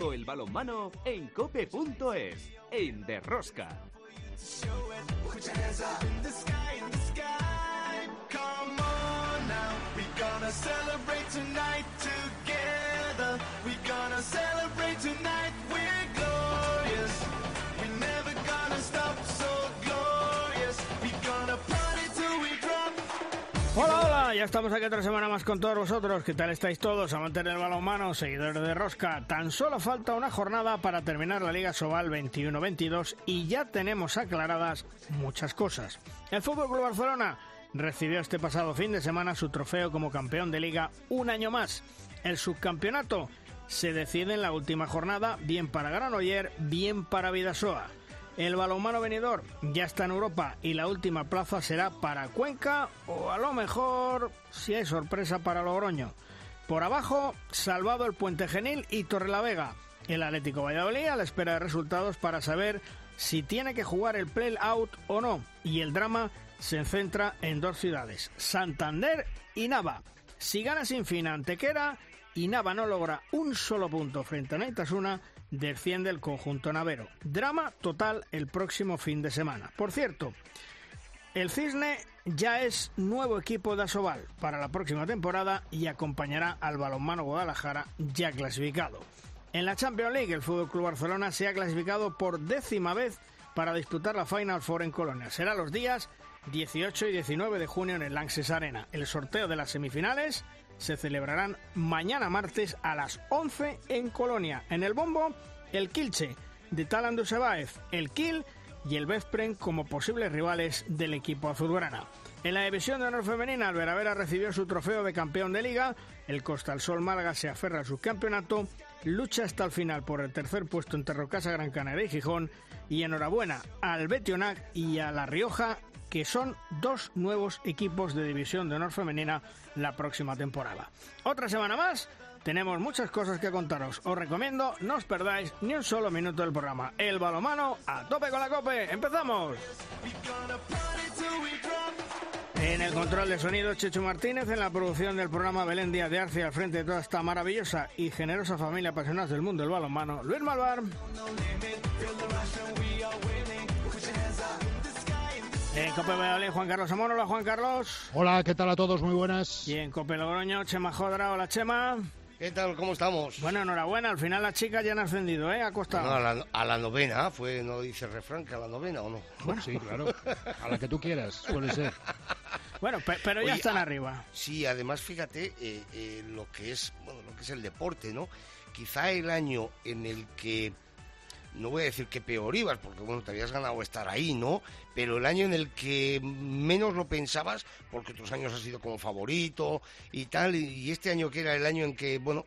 El balonmano en cope.es, en Derrosca. Hola, ya estamos aquí otra semana más con todos vosotros. ¿Qué tal estáis todos? Amantes del balonmano, seguidores de Rosca. Tan solo falta una jornada para terminar la Liga Sobal 21-22 y ya tenemos aclaradas muchas cosas. El Fútbol Club Barcelona recibió este pasado fin de semana su trofeo como campeón de liga un año más. El subcampeonato se decide en la última jornada, bien para Granoller, bien para Vidasoa. El balonmano venidor ya está en Europa y la última plaza será para Cuenca o a lo mejor si hay sorpresa para Logroño. Por abajo, salvado el Puente Genil y Torrelavega. El Atlético Valladolid a la espera de resultados para saber si tiene que jugar el play-out o no. Y el drama se centra en dos ciudades, Santander y Nava. Si gana sin fin Antequera y Nava no logra un solo punto frente a Naitasuna, desciende el conjunto navero. Drama total el próximo fin de semana. Por cierto, el Cisne ya es nuevo equipo de Asobal para la próxima temporada y acompañará al balonmano Guadalajara ya clasificado. En la Champions League, el Fútbol Club Barcelona se ha clasificado por décima vez para disputar la Final Four en Colonia. Será los días 18 y 19 de junio en el Lanxess Arena. El sorteo de las semifinales se celebrarán mañana martes a las 11 en Colonia. En el bombo, el Kilche de Talan Dusebaev, el Kiel y el Veszprem como posibles rivales del equipo azulgrana. En la división de honor femenina, Alveravera recibió su trofeo de campeón de liga. El Costa Sol Málaga se aferra al subcampeonato, lucha hasta el final por el tercer puesto entre Rocasa, Gran Canaria y Gijón. Y enhorabuena al Betionac y a La Rioja que son dos nuevos equipos de división de honor femenina la próxima temporada. Otra semana más, tenemos muchas cosas que contaros. Os recomiendo no os perdáis ni un solo minuto del programa. El balomano a tope con la cope. ¡Empezamos! En el control de sonido, Checho Martínez, en la producción del programa Belén Díaz de Arce, al frente de toda esta maravillosa y generosa familia apasionada del mundo del balonmano, Luis Malvar. En Cope Valladolid, Juan Carlos Amón. Hola, Juan Carlos. Hola, ¿qué tal a todos? Muy buenas. Y en Cope Logroño, Chema Jodra. Hola, Chema. ¿Qué tal? ¿Cómo estamos? Bueno, enhorabuena. Al final las chicas ya han ascendido, ¿eh? Ha costado. No, a, la, a la novena, fue, no dice el refrán que a la novena o no. Bueno, sí, claro. A la que tú quieras, suele ser. Bueno, pe- pero ya Oye, están a- arriba. Sí, además, fíjate eh, eh, lo que es, bueno, lo que es el deporte, ¿no? Quizá el año en el que no voy a decir que peor ibas, porque bueno, te habías ganado estar ahí, ¿no? Pero el año en el que menos lo pensabas, porque otros años has sido como favorito y tal, y, y este año que era el año en que, bueno,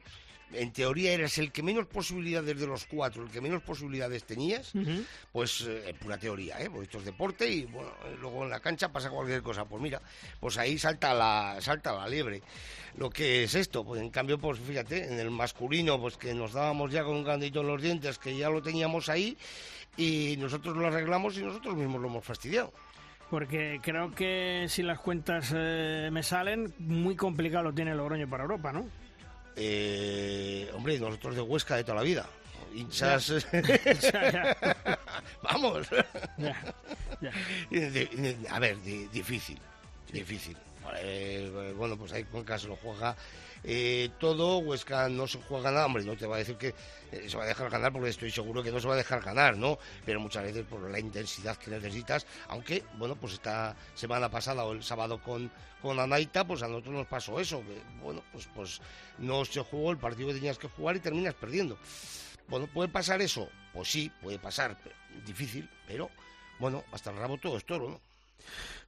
en teoría eras el que menos posibilidades de los cuatro, el que menos posibilidades tenías, pues eh, en pura teoría, ¿eh? Porque esto es deporte y bueno, luego en la cancha pasa cualquier cosa. Pues mira, pues ahí salta la, salta la liebre. Lo que es esto, pues en cambio, pues fíjate, en el masculino, pues que nos dábamos ya con un candito en los dientes, que ya lo teníamos ahí, y nosotros lo arreglamos y nosotros mismos lo hemos fastidiado. Porque creo que si las cuentas eh, me salen, muy complicado lo tiene Logroño para Europa, ¿no? Eh, hombre, nosotros de Huesca de toda la vida. Hinchas. Vamos. a ver, di- difícil, difícil. Eh, bueno, pues ahí Cuenca se lo juega eh, todo, Huesca no se juega nada, hombre, no te va a decir que eh, se va a dejar ganar porque estoy seguro que no se va a dejar ganar, ¿no? Pero muchas veces por la intensidad que necesitas, aunque, bueno, pues esta semana pasada o el sábado con, con Anaita, pues a nosotros nos pasó eso, bueno, pues, pues no se jugó el partido que tenías que jugar y terminas perdiendo. Bueno, ¿puede pasar eso? Pues sí, puede pasar, difícil, pero bueno, hasta el rabo todo es toro, ¿no?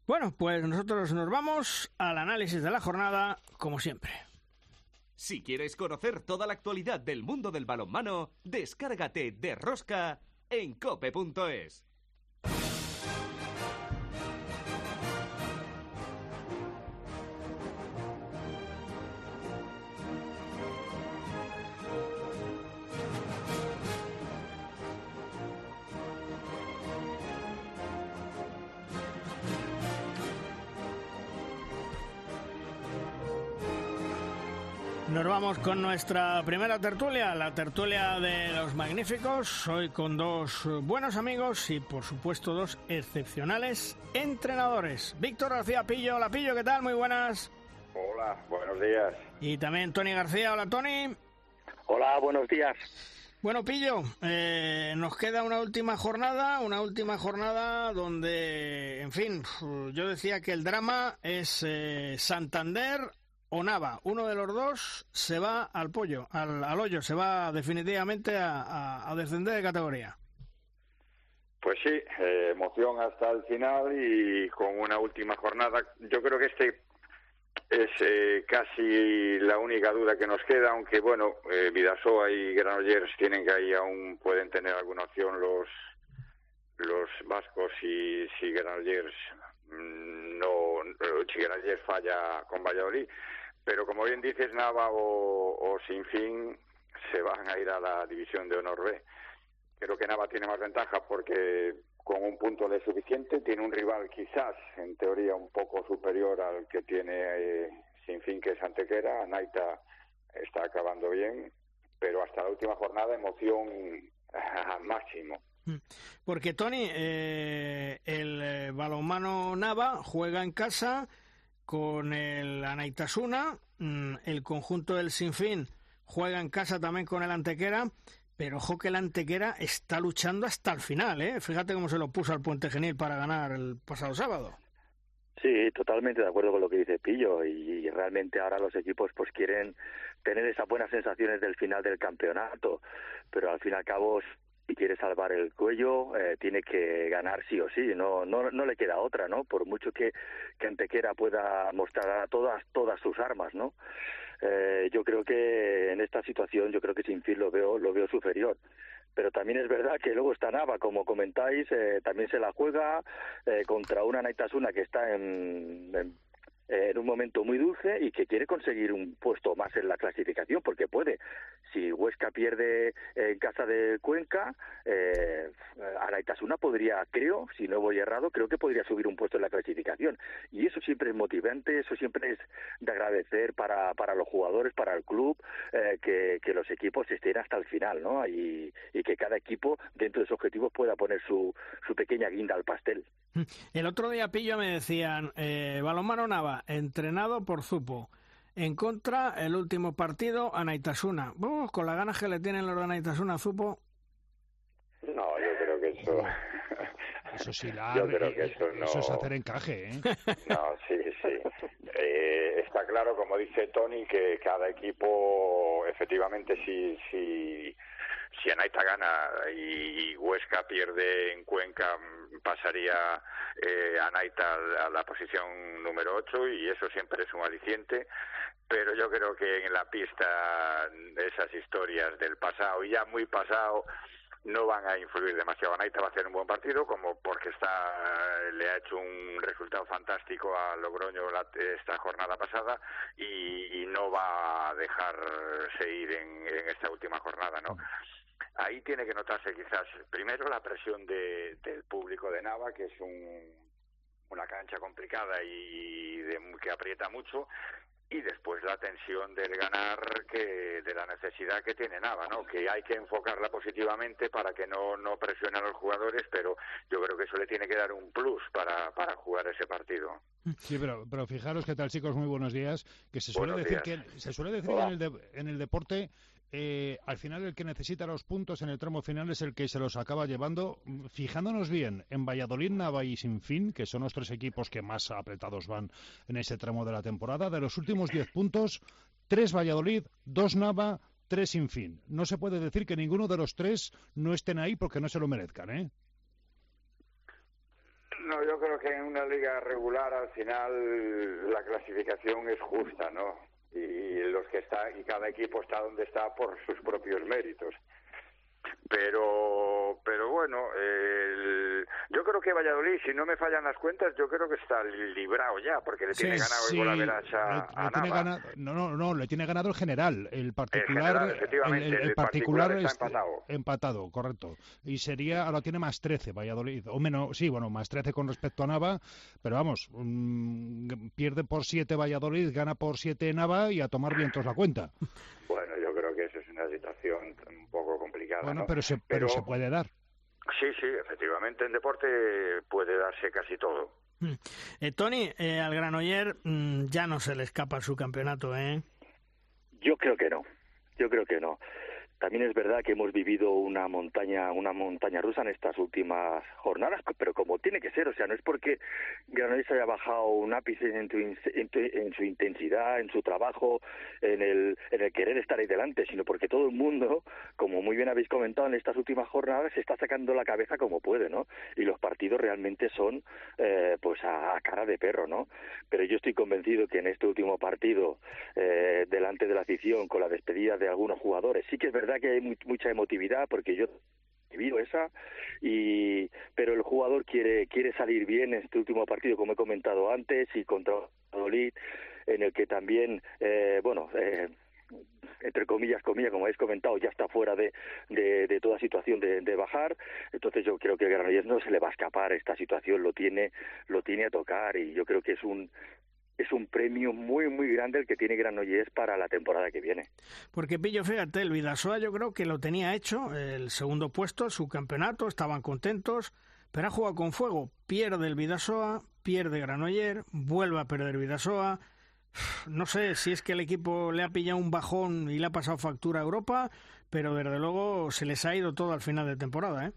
Bueno, pues nosotros nos vamos al análisis de la jornada, como siempre. Si quieres conocer toda la actualidad del mundo del balonmano, descárgate de Rosca en cope.es. Nos vamos con nuestra primera tertulia, la tertulia de los magníficos. Hoy con dos buenos amigos y, por supuesto, dos excepcionales entrenadores. Víctor García Pillo. Hola, Pillo, ¿qué tal? Muy buenas. Hola, buenos días. Y también Tony García. Hola, Tony. Hola, buenos días. Bueno, Pillo, eh, nos queda una última jornada, una última jornada donde, en fin, yo decía que el drama es eh, Santander o Nava. Uno de los dos se va al pollo, al, hoyo, se va definitivamente a, descender de categoría. Pues sí, eh, emoción hasta el final y con una última jornada. Yo creo que este es eh, casi la única duda que nos queda, aunque bueno, eh, Vidasoa y Granollers tienen que ahí aún pueden tener alguna opción los los vascos y si Granollers mm, no si Granollers falla con Valladolid, pero como bien dices Nava o, o Sinfín se van a ir a la división de honor B. Creo que Nava tiene más ventaja porque con un punto de suficiente. Tiene un rival quizás, en teoría, un poco superior al que tiene eh, sin fin que es Antequera. Naita está acabando bien, pero hasta la última jornada emoción al máximo. Mm. Porque Tony, eh, el eh, balonmano Nava juega en casa con el Anaitasuna, mm, el conjunto del Sinfín juega en casa también con el Antequera pero ojo que la Antequera está luchando hasta el final, ¿eh? Fíjate cómo se lo puso al Puente Genil para ganar el pasado sábado. Sí, totalmente de acuerdo con lo que dice Pillo y realmente ahora los equipos pues quieren tener esas buenas sensaciones del final del campeonato, pero al fin y al cabo si quiere salvar el cuello eh, tiene que ganar sí o sí, no, no no le queda otra, ¿no? Por mucho que, que Antequera pueda mostrar todas todas sus armas, ¿no? Eh, yo creo que en esta situación, yo creo que sin fin lo veo, lo veo superior pero también es verdad que luego está Nava, como comentáis, eh, también se la juega eh, contra una Naitasuna que está en, en un momento muy dulce y que quiere conseguir un puesto más en la clasificación porque puede. Si Huesca pierde en casa de Cuenca, eh, Araitasuna podría, creo, si no voy errado, creo que podría subir un puesto en la clasificación. Y eso siempre es motivante, eso siempre es de agradecer para, para los jugadores, para el club, eh, que, que los equipos estén hasta el final, ¿no? Y, y que cada equipo, dentro de sus objetivos, pueda poner su, su pequeña guinda al pastel. El otro día, Pillo, me decían, eh, Nava, entrenado por Zupo. En contra, el último partido, Anaitasuna. Uh, con las ganas que le tienen los de Anaitasuna Zupo. No, yo creo que eso... Eso sí, la... yo creo que eso, no... eso es hacer encaje, ¿eh? No, sí, sí. Eh, está claro, como dice Tony, que cada equipo, efectivamente, si, si, si Anaita gana y Huesca pierde en Cuenca, pasaría eh, Anaita a la posición número 8 y eso siempre es un aliciente. Pero yo creo que en la pista esas historias del pasado y ya muy pasado no van a influir demasiado. Anaita va a hacer un buen partido, como porque está le ha hecho un resultado fantástico a Logroño esta jornada pasada y, no va a dejarse ir en, en esta última jornada, ¿no? Ahí tiene que notarse quizás primero la presión de, del público de Nava, que es un, una cancha complicada y de, que aprieta mucho, y después la tensión del ganar que de la necesidad que tiene Nava, ¿no? Que hay que enfocarla positivamente para que no no presione a los jugadores, pero yo creo que eso le tiene que dar un plus para, para jugar ese partido. Sí, pero pero fijaros qué tal chicos, muy buenos días, que se suele decir que se suele decir que en el, en el deporte eh, al final el que necesita los puntos en el tramo final es el que se los acaba llevando. Fijándonos bien en Valladolid, Nava y Sinfín, que son los tres equipos que más apretados van en ese tramo de la temporada, de los últimos diez puntos, tres Valladolid, dos Nava, tres Sinfín. No se puede decir que ninguno de los tres no estén ahí porque no se lo merezcan, ¿eh? No, yo creo que en una liga regular al final la clasificación es justa, ¿no? Y cada equipo está donde está por sus propios méritos. Pero pero bueno el... Yo creo que Valladolid, si no me fallan las cuentas, yo creo que está librado ya, porque le tiene ganado sí, el a, Ganado, no, no, no, le tiene ganado el general. El particular, el, particular, está empatado. empatado. correcto. Y sería, ahora tiene más 13 Valladolid, o menos, sí, bueno, más 13 con respecto a Nava, pero vamos, mm, pierde por 7 Valladolid, gana por 7 Nava y a tomar vientos la cuenta. Bueno, yo creo que esa es una situación un poco complicada. Bueno, pero, se, pero se puede dar. Sí, sí, efectivamente en deporte puede darse casi todo. Mm. Eh, Tony, eh, al Granoller mm, ya no se le escapa su campeonato, ¿eh? Yo creo que no, yo creo que no. También es verdad que hemos vivido una montaña, una montaña rusa en estas últimas jornadas, pero como tiene que ser, o sea, no es porque Granollers haya bajado un ápice en, en, su intensidad, en su trabajo, en el, en el querer estar ahí delante, sino porque todo el mundo, como muy bien habéis comentado en estas últimas jornadas, se está sacando la cabeza como puede, ¿no? Y los partidos realmente son, eh, pues, a, cara de perro, ¿no? Pero yo estoy convencido que en este último partido, eh, delante de la afición, con la despedida de algunos jugadores, sí que es verdad que hay mucha emotividad porque yo he vivido esa y pero el jugador quiere quiere salir bien en este último partido como he comentado antes y contra Valladolid en el que también eh, bueno eh, entre comillas, comillas, como habéis comentado, ya está fuera de, de, toda situación de, de, bajar. Entonces yo creo que Granollers no se le va a escapar esta situación, lo tiene, lo tiene a tocar y yo creo que es un, es un premio muy, muy grande el que tiene Granollers para la temporada que viene. Porque Pillo, fíjate, el Vidasoa yo creo que lo tenía hecho, el segundo puesto, su campeonato, estaban contentos, pero ha jugado con fuego. Pierde el Vidasoa, pierde Granoller, vuelve a perder Vidasoa. No sé si es que el equipo le ha pillado un bajón y le ha pasado factura a Europa, pero desde luego se les ha ido todo al final de temporada, ¿eh?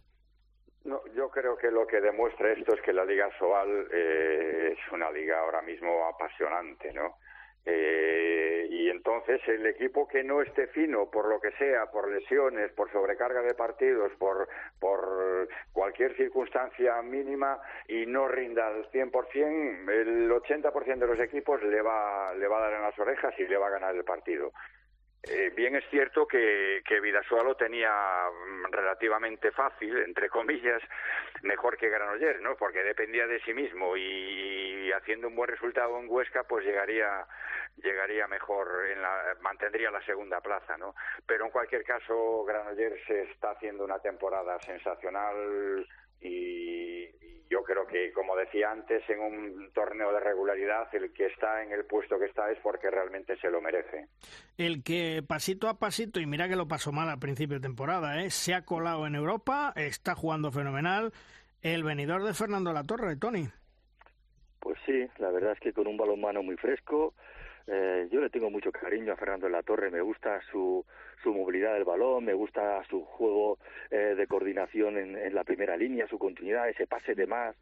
No, yo creo que lo que demuestra esto es que la Liga Soal eh, es una liga ahora mismo apasionante, ¿no? Eh, y entonces el equipo que no esté fino, por lo que sea, por lesiones, por sobrecarga de partidos, por, por cualquier circunstancia mínima y no rinda al 100%, el 80% de los equipos le va, le va a dar en las orejas y le va a ganar el partido. Eh, bien es cierto que, que lo tenía mm, relativamente fácil, entre comillas, mejor que Granollers, ¿no? Porque dependía de sí mismo y, haciendo un buen resultado en Huesca, pues llegaría llegaría mejor, en la, mantendría la segunda plaza, ¿no? Pero en cualquier caso, Granollers está haciendo una temporada sensacional y, yo creo que, como decía antes, en un torneo de regularidad, el que está en el puesto que está es porque realmente se lo merece. El que pasito a pasito, y mira que lo pasó mal al principio de temporada, ¿eh? se ha colado en Europa, está jugando fenomenal, el venidor de Fernando Latorre, Tony. Pues sí, la verdad es que con un balonmano muy fresco, eh, yo le tengo mucho cariño a Fernando de la Torre, me gusta su, su movilidad del balón, me gusta su juego eh, de coordinación en, en, la primera línea, su continuidad, ese pase de más.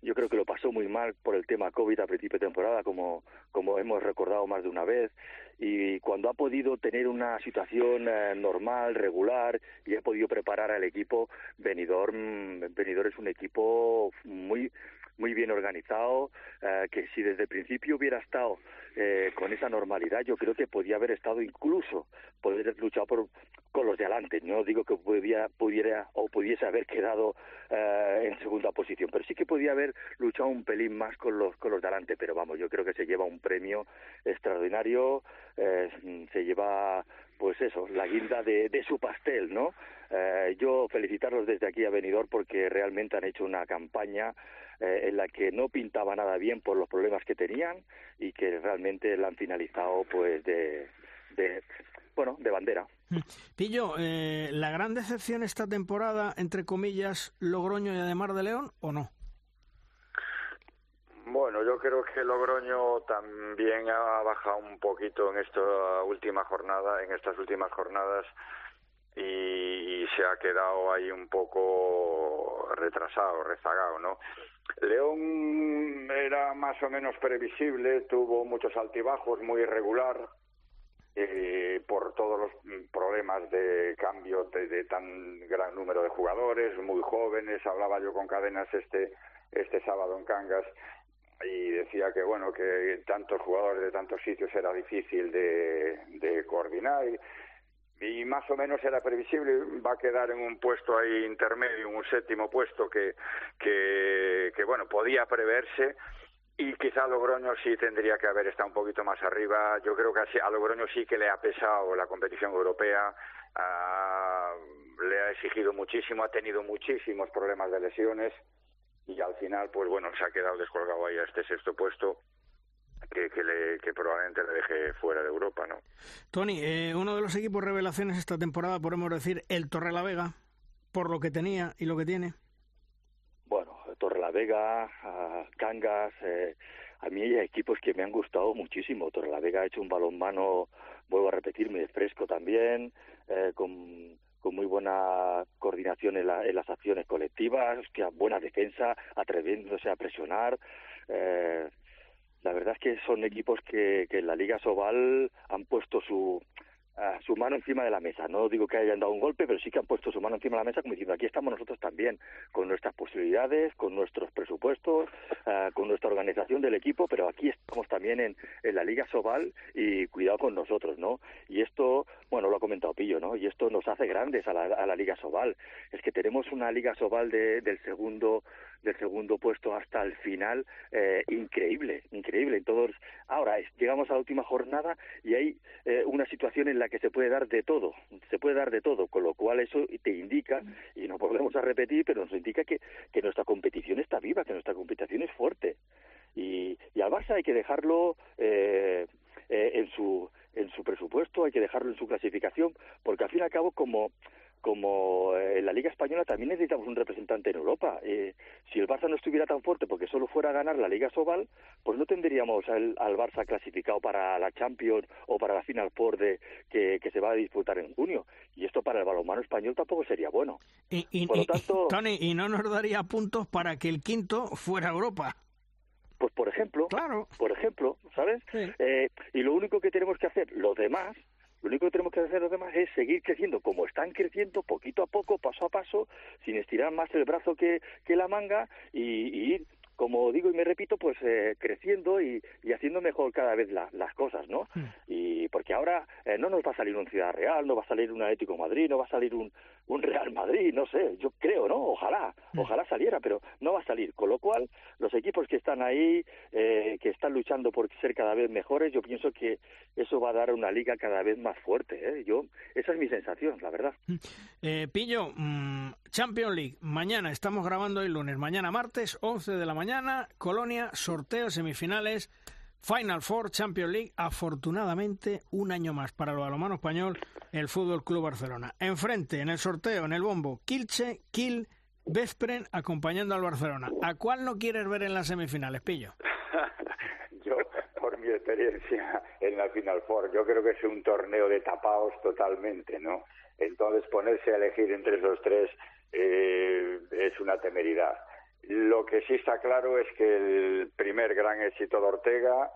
Yo creo que lo pasó muy mal por el tema COVID a principio de temporada, como, como hemos recordado más de una vez. Y cuando ha podido tener una situación eh, normal, regular, y ha podido preparar al equipo, Benidorm, Benidorm es un equipo muy muy bien organizado, eh, que si desde el principio hubiera estado eh, con esa normalidad, yo creo que podía haber estado incluso, poder haber luchado por, con los de adelante. No digo que pudiera, pudiera o pudiese haber quedado eh, en segunda posición, pero sí que podía haber luchado un pelín más con los, con los de adelante. Pero vamos, yo creo que se lleva un premio extraordinario, eh, se lleva pues eso, la guinda de, de su pastel, ¿no? Eh, yo felicitarlos desde aquí a Benidorm porque realmente han hecho una campaña eh, en la que no pintaba nada bien por los problemas que tenían y que realmente la han finalizado pues de, de bueno de bandera mm. Pillo eh, la gran decepción esta temporada entre comillas Logroño y además de León o no bueno, yo creo que Logroño también ha bajado un poquito en esta última jornada, en estas últimas jornadas y, se ha quedado ahí un poco retrasado, rezagado, ¿no? León era más o menos previsible, tuvo muchos altibajos, muy irregular, por todos los problemas de cambio de, tan gran número de jugadores, muy jóvenes. Hablaba yo con Cadenas este, este sábado en Cangas y decía que bueno que tantos jugadores de tantos sitios era difícil de, coordinar y más o menos era previsible, va a quedar en un puesto ahí intermedio, un séptimo puesto que, que, que bueno, podía preverse y quizá Logroño sí tendría que haber estado un poquito más arriba. Yo creo que a Logroño sí que le ha pesado la competición europea, le ha exigido muchísimo, ha tenido muchísimos problemas de lesiones y al final, pues bueno, se ha quedado descolgado ahí a este sexto puesto. Que, que, le, que probablemente le deje fuera de Europa, ¿no? Tony, eh, uno de los equipos revelaciones esta temporada, podemos decir, el Torrelavega, por lo que tenía y lo que tiene. Torrelavega, Cangas, eh, a mí hay equipos que me han gustado muchísimo. Torrelavega ha hecho un balonmano, vuelvo a repetirme, fresco también, eh, con, con muy buena coordinación en, las acciones colectivas, hostia, buena defensa, atreviéndose a presionar. Eh, la verdad es que son equipos que, que en la Liga Sobal han puesto su, su mano encima de la mesa. No digo que hayan dado un golpe, pero sí que han puesto su mano encima de la mesa como diciendo aquí estamos nosotros también, con nuestras posibilidades, con nuestros presupuestos, ah, con nuestra organización del equipo, pero aquí estamos también en, en, la Liga Sobal y cuidado con nosotros, ¿no? Y esto, bueno, lo ha comentado Pillo, ¿no? Y esto nos hace grandes a la, a la Liga Sobal. Es que tenemos una Liga Sobal de, del segundo del segundo puesto hasta el final, eh, increíble, increíble. Entonces, ahora llegamos a la última jornada y hay eh, una situación en la que se puede dar de todo, se puede dar de todo, con lo cual eso te indica, y no volvemos a repetir, pero nos indica que, que nuestra competición está viva, que nuestra competición es fuerte. Y, y al Barça hay que dejarlo eh, eh en su en su presupuesto, hay que dejarlo en su clasificación, porque al fin y al cabo, como como en eh, la Liga Española también necesitamos un representante en Europa. Eh, si el Barça no estuviera tan fuerte porque solo fuera a ganar la Liga Sobal, pues no tendríamos al, Barça clasificado para la Champions o para la Final Four de, que, se va a disputar en junio. Y esto para el balonmano español tampoco sería bueno. Y, Por lo tanto, Tony, y no nos daría puntos para que el quinto fuera Europa. Pues por ejemplo, claro. por ejemplo, ¿sabes? Eh, y lo único que tenemos que hacer los demás lo único que tenemos que hacer los demás es seguir creciendo como están creciendo, poquito a poco, paso a paso, sin estirar más el brazo que, que la manga y, y ir como digo y me repito, pues eh, creciendo y, y, haciendo mejor cada vez las cosas, ¿no? Hmm. Y porque ahora eh, no nos va a salir un Ciudad Real, no va a salir un Atlético Madrid, no va a salir un, un Real Madrid, no sé, yo creo, ¿no? Ojalá, hmm. ojalá saliera, pero no va a salir. Con lo cual, los equipos que están ahí, eh, que están luchando por ser cada vez mejores, yo pienso que eso va a dar una liga cada vez más fuerte, ¿eh? Yo, esa es mi sensación, la verdad. Hmm. Eh, Pillo, mm, Champions League, mañana estamos grabando el lunes, mañana martes, 11 de la mañana, Colonia, sorteo, semifinales, Final Four, Champions League, afortunadamente un año más para el balonmano español, el Fútbol Club Barcelona. Enfrente, en el sorteo, en el bombo, Kilche, Kiel, Vespren, acompañando al Barcelona. ¿A cuál no quieres ver en las semifinales, Pillo? yo, por mi experiencia en la Final Four, yo creo que es un torneo de tapados totalmente, ¿no? Entonces ponerse a elegir entre esos tres eh, es una temeridad. Lo que sí está claro es que el primer gran éxito de Ortega,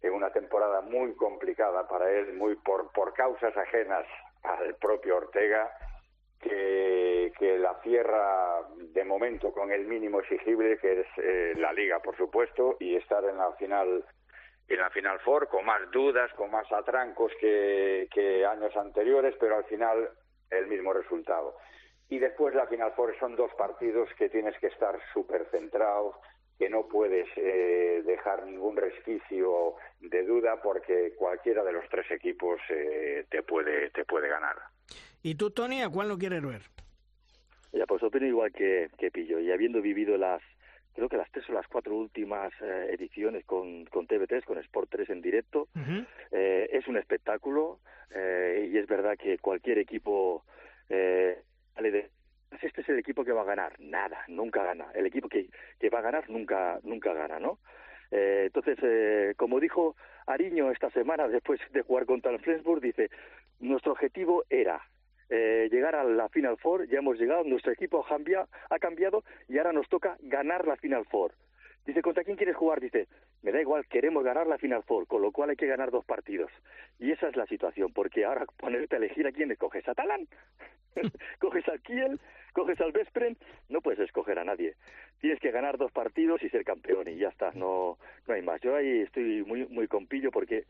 en una temporada muy complicada para él, muy por, por causas ajenas al propio Ortega, que, la cierra de momento con el mínimo exigible, que es eh, la Liga, por supuesto, y estar en la final en la Final Four con más dudas, con más atrancos que años anteriores, pero al final el mismo resultado y después la Final Four son dos partidos que tienes que estar súper centrados, que no puedes eh, dejar ningún resquicio de duda porque cualquiera de los tres equipos eh, te puede te puede ganar. ¿Y tú, Tony, a cuál no quieres ver? Ya, pues opino igual que, que Pillo, y habiendo vivido las, creo que las tres o las cuatro últimas eh, ediciones con, con TV3, con Sport 3 en directo, es un espectáculo y es verdad que cualquier equipo de este es el equipo que va a ganar, nada, nunca gana. El equipo que, que va a ganar nunca, nunca gana, ¿no? Eh, entonces, eh, como dijo Ariño esta semana después de jugar contra el Flensburg, dice, nuestro objetivo era eh, llegar a la Final Four, ya hemos llegado, nuestro equipo ha, ha cambiado y ahora nos toca ganar la Final Four. Dice, ¿contra quién quieres jugar? Dice, me da igual, queremos ganar la Final Four, con lo cual hay que ganar dos partidos. Y esa es la situación, porque ahora ponerte a elegir a quién escoges, a Talán, coges al Kiel, coges al Vespren, no puedes escoger a nadie. Tienes que ganar dos partidos y ser campeón y ya está, no, no hay más. Yo ahí estoy muy, muy compillo porque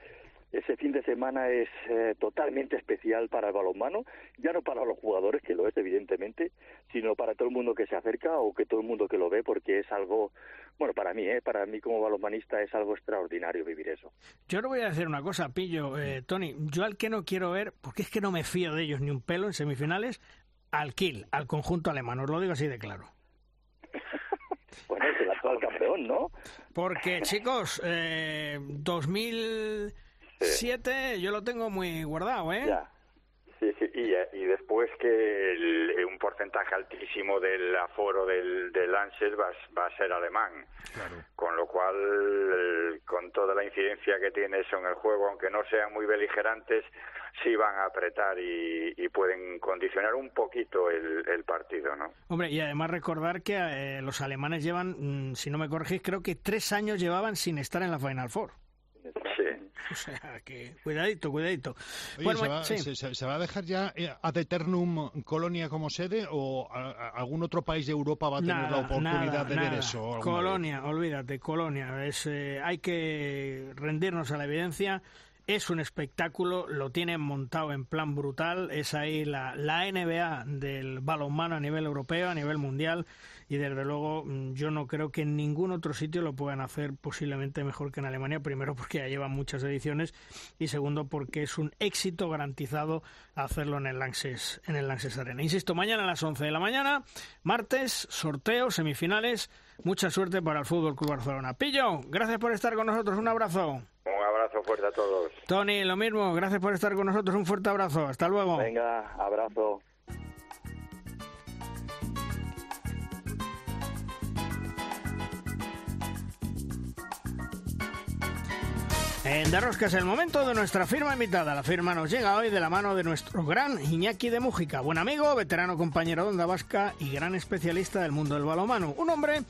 ese fin de semana es eh, totalmente especial para el balonmano, ya no para los jugadores, que lo es evidentemente, sino para todo el mundo que se acerca o que todo el mundo que lo ve, porque es algo, bueno, para mí, ¿eh? para mí como balonmanista es algo extraordinario vivir eso. Yo no voy a decir una cosa, Pillo, eh, Tony, yo al que no quiero ver, porque es que no me fío de ellos ni un pelo en semifinales, al Kiel, al conjunto alemán, os lo digo así de claro. bueno, es el actual campeón, ¿no? Porque, chicos, eh, 2007 yo lo tengo muy guardado, ¿eh? Ya. Sí, sí, y, y después que el, un porcentaje altísimo del aforo del, del Lancet va, va a ser alemán. Claro. Con lo cual, el- con toda la incidencia que tiene eso en el juego, aunque no sean muy beligerantes, sí van a apretar y, y pueden condicionar un poquito el, el partido, ¿no? Hombre, y además recordar que eh, los alemanes llevan, mm, si no me corregís, creo que tres años llevaban sin estar en la Final Four. Sí. O sea, que cuidadito, cuidadito. Oye, Bueno, ¿se, va, sí. se- se- se va a dejar ya eh, ad eternum Colonia como sede o a- a- algún otro país de Europa va a tener la oportunidad nada, de ver eso? alguna vez? Colonia, olvídate, Colonia. Es, eh, hay que rendirnos a la evidencia. Es un espectáculo, lo tienen montado en plan brutal. Es ahí la, la NBA del balonmano a nivel europeo, a nivel mundial. Y desde luego, mm, yo no creo que en ningún otro sitio lo puedan hacer posiblemente mejor que en Alemania. Primero, porque ya llevan muchas ediciones. Y segundo, porque es un éxito garantizado hacerlo en el Lanxess, en el Lanxess Arena. Insisto, mañana a las 11 de la mañana, martes, sorteo, semifinales. Mucha suerte para el Fútbol Club Barcelona. Pillo, gracias por estar con nosotros. Un abrazo. Un abrazo fuerte a todos. Tony, lo mismo. Gracias por estar con nosotros. Un fuerte abrazo. Hasta luego. Venga, abrazo. En Derrosca es el momento de nuestra firma invitada. La firma nos llega hoy de la mano de nuestro gran Iñaki de Mújica, buen amigo, veterano compañero de Onda Vasca y gran especialista del mundo del balonmano. Un hombre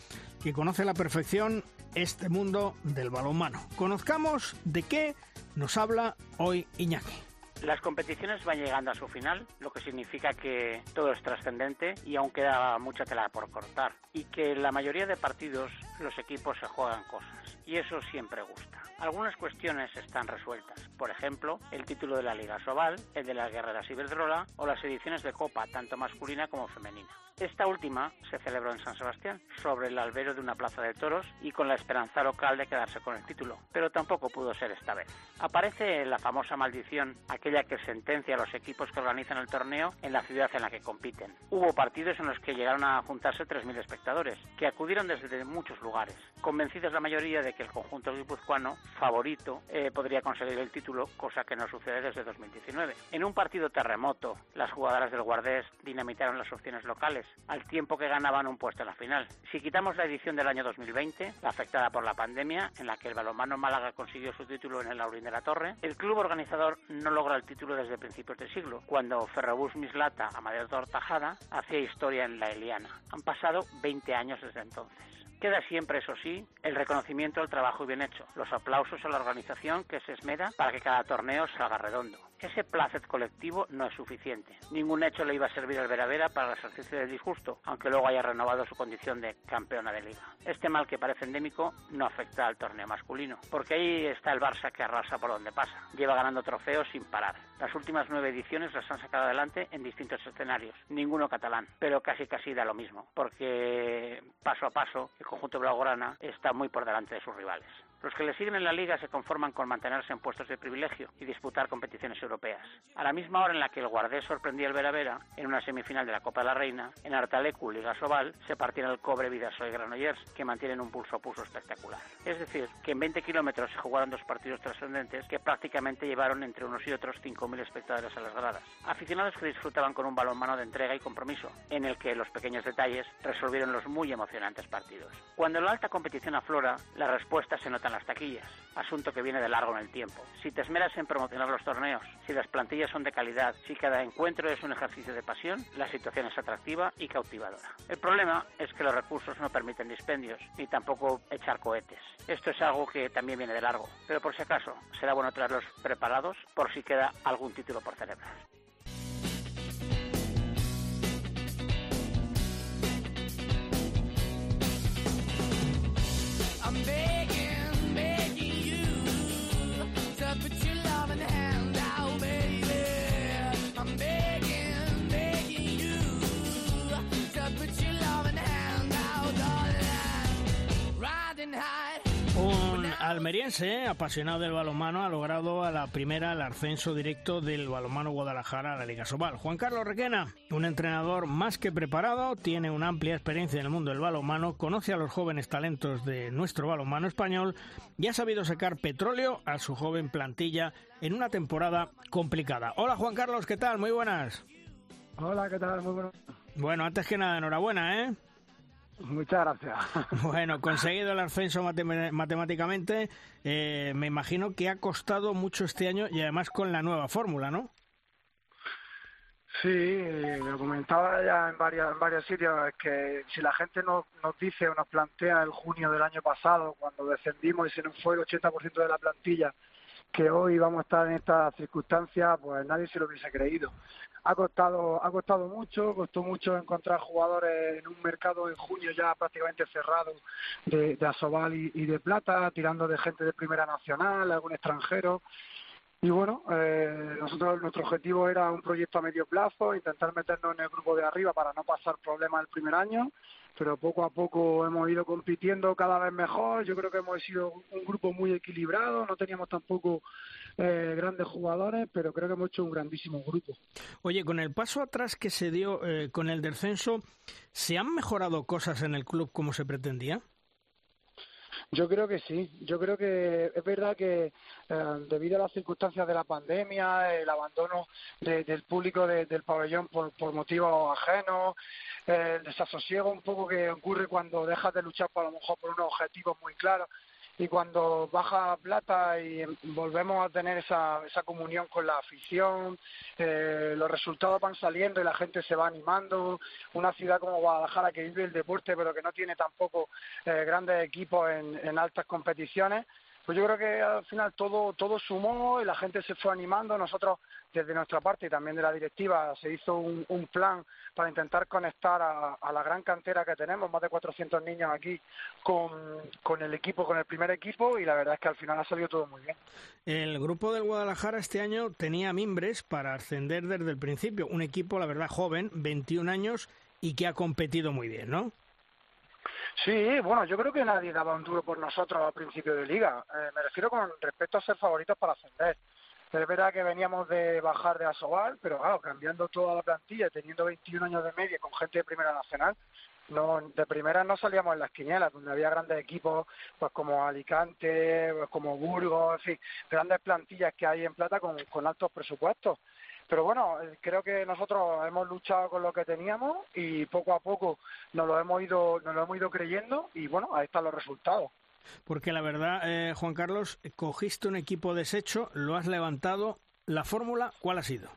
que conoce a la perfección este mundo del balonmano. Conozcamos de qué nos habla hoy Iñaki. Las competiciones van llegando a su final, lo que significa que todo es trascendente y aún queda mucha tela por cortar. Y que en la mayoría de partidos los equipos se juegan cosas. Y eso siempre gusta. Algunas cuestiones están resueltas. Por ejemplo, el título de la Liga Sobal, el de las Guerreras Iberdrola o las ediciones de Copa, tanto masculina como femenina. Esta última se celebró en San Sebastián, sobre el albero de una plaza de toros y con la esperanza local de quedarse con el título, pero tampoco pudo ser esta vez. Aparece la famosa maldición, aquella que sentencia a los equipos que organizan el torneo en la ciudad en la que compiten. Hubo partidos en los que llegaron a juntarse 3.000 espectadores, que acudieron desde muchos lugares, convencidos la mayoría de que el conjunto guipuzcoano, favorito, eh, podría conseguir el título, cosa que no sucede desde 2019. En un partido terremoto, las jugadoras del Guardés dinamitaron las opciones locales, al tiempo que ganaban un puesto en la final. Si quitamos la edición del año 2020, la afectada por la pandemia, en la que el balonmano Málaga consiguió su título en el Laurín de la Torre, el club organizador no logra el título desde principios del siglo, cuando Ferrobús Mislata, Amadeo Tortajada, hacía historia en la Eliana. Han pasado 20 años desde entonces. Queda siempre, eso sí, el reconocimiento del trabajo bien hecho, los aplausos a la organización que se esmera para que cada torneo salga redondo. Ese placet colectivo no es suficiente. Ningún hecho le iba a servir al Veravera para el ejercicio del disgusto, aunque luego haya renovado su condición de campeona de liga. Este mal que parece endémico no afecta al torneo masculino, porque ahí está el Barça que arrasa por donde pasa. Lleva ganando trofeos sin parar. Las últimas nueve ediciones las han sacado adelante en distintos escenarios, ninguno catalán, pero casi casi da lo mismo, porque paso a paso el conjunto blaugrana está muy por delante de sus rivales. Los que le siguen en la liga se conforman con mantenerse en puestos de privilegio y disputar competiciones europeas. A la misma hora en la que el Guardés sorprendía el Veravera, en una semifinal de la Copa de la Reina, en Artalecu, Liga Sobal, se partían el cobre Vidasoy y Granollers, que mantienen un pulso pulso espectacular. Es decir, que en 20 kilómetros se jugaron dos partidos trascendentes que prácticamente llevaron entre unos y otros 5.000 espectadores a las gradas. Aficionados que disfrutaban con un balonmano de entrega y compromiso, en el que los pequeños detalles resolvieron los muy emocionantes partidos. Cuando la alta competición aflora, la respuesta se nota las taquillas, asunto que viene de largo en el tiempo. Si te esmeras en promocionar los torneos, si las plantillas son de calidad, si cada encuentro es un ejercicio de pasión, la situación es atractiva y cautivadora. El problema es que los recursos no permiten dispendios, ni tampoco echar cohetes. Esto es algo que también viene de largo, pero por si acaso, será bueno traerlos preparados por si queda algún título por celebrar. Almeriense, apasionado del balonmano, ha logrado a la primera el ascenso directo del balonmano Guadalajara a la Liga Sobal. Juan Carlos Requena, un entrenador más que preparado, tiene una amplia experiencia en el mundo del balonmano, conoce a los jóvenes talentos de nuestro balonmano español y ha sabido sacar petróleo a su joven plantilla en una temporada complicada. Hola Juan Carlos, ¿qué tal? Muy buenas. Hola, ¿qué tal? Muy buenas. Bueno, antes que nada, enhorabuena, ¿eh? Muchas gracias. Bueno, conseguido el ascenso matemáticamente, eh, me imagino que ha costado mucho este año y además con la nueva fórmula, ¿no? Sí, lo comentaba ya en, varias, en varios sitios, es que si la gente nos, nos dice o nos plantea el junio del año pasado, cuando descendimos y se nos fue el 80% de la plantilla, que hoy vamos a estar en estas circunstancias, pues nadie se lo hubiese creído ha costado ha costado mucho costó mucho encontrar jugadores en un mercado en junio ya prácticamente cerrado de, Asobal y, de Plata tirando de gente de primera nacional algún extranjero. Y bueno eh, nosotros nuestro objetivo era un proyecto a medio plazo intentar meternos en el grupo de arriba para no pasar problemas el primer año pero poco a poco hemos ido compitiendo cada vez mejor. Yo creo que hemos sido un grupo muy equilibrado, no teníamos tampoco eh, grandes jugadores, pero creo que hemos hecho un grandísimo grupo. Oye, con el paso atrás que se dio eh, con el descenso, ¿se han mejorado cosas en el club como se pretendía? Yo creo que sí. Yo creo que es verdad que eh, debido a las circunstancias de la pandemia, el abandono del público del pabellón por, motivos ajenos, el desasosiego un poco que ocurre cuando dejas de luchar por a lo mejor por unos objetivos muy claros y cuando baja plata y volvemos a tener esa, esa comunión con la afición, eh, los resultados van saliendo y la gente se va animando. Una ciudad como Guadalajara que vive el deporte pero que no tiene tampoco eh, grandes equipos en, en altas competiciones, pues yo creo que al final todo todo sumó y la gente se fue animando. Nosotros desde nuestra parte y también de la directiva se hizo un, un plan para intentar conectar a, la gran cantera que tenemos, más de 400 niños aquí, con, con el equipo, con el primer equipo y la verdad es que al final ha salido todo muy bien. El grupo del Guadalajara este año tenía mimbres para ascender desde el principio, un equipo la verdad joven, 21 años y que ha competido muy bien, ¿no? Sí, bueno, yo creo que nadie daba un duro por nosotros al principio de liga. Eh, me refiero con respecto a ser favoritos para ascender. Es verdad que veníamos de bajar de Asobal, pero claro, cambiando toda la plantilla, teniendo 21 años de media con gente de Primera Nacional, no de primera no salíamos en las quinielas, donde había grandes equipos pues como Alicante, pues como Burgos, en fin, grandes plantillas que hay en Plata con, con altos presupuestos. Pero bueno, eh, creo que nosotros hemos luchado con lo que teníamos y poco a poco nos lo hemos ido, nos lo hemos ido creyendo y bueno, ahí están los resultados. Porque la verdad, eh, Juan Carlos, cogiste un equipo deshecho, lo has levantado. ¿La fórmula cuál ha sido?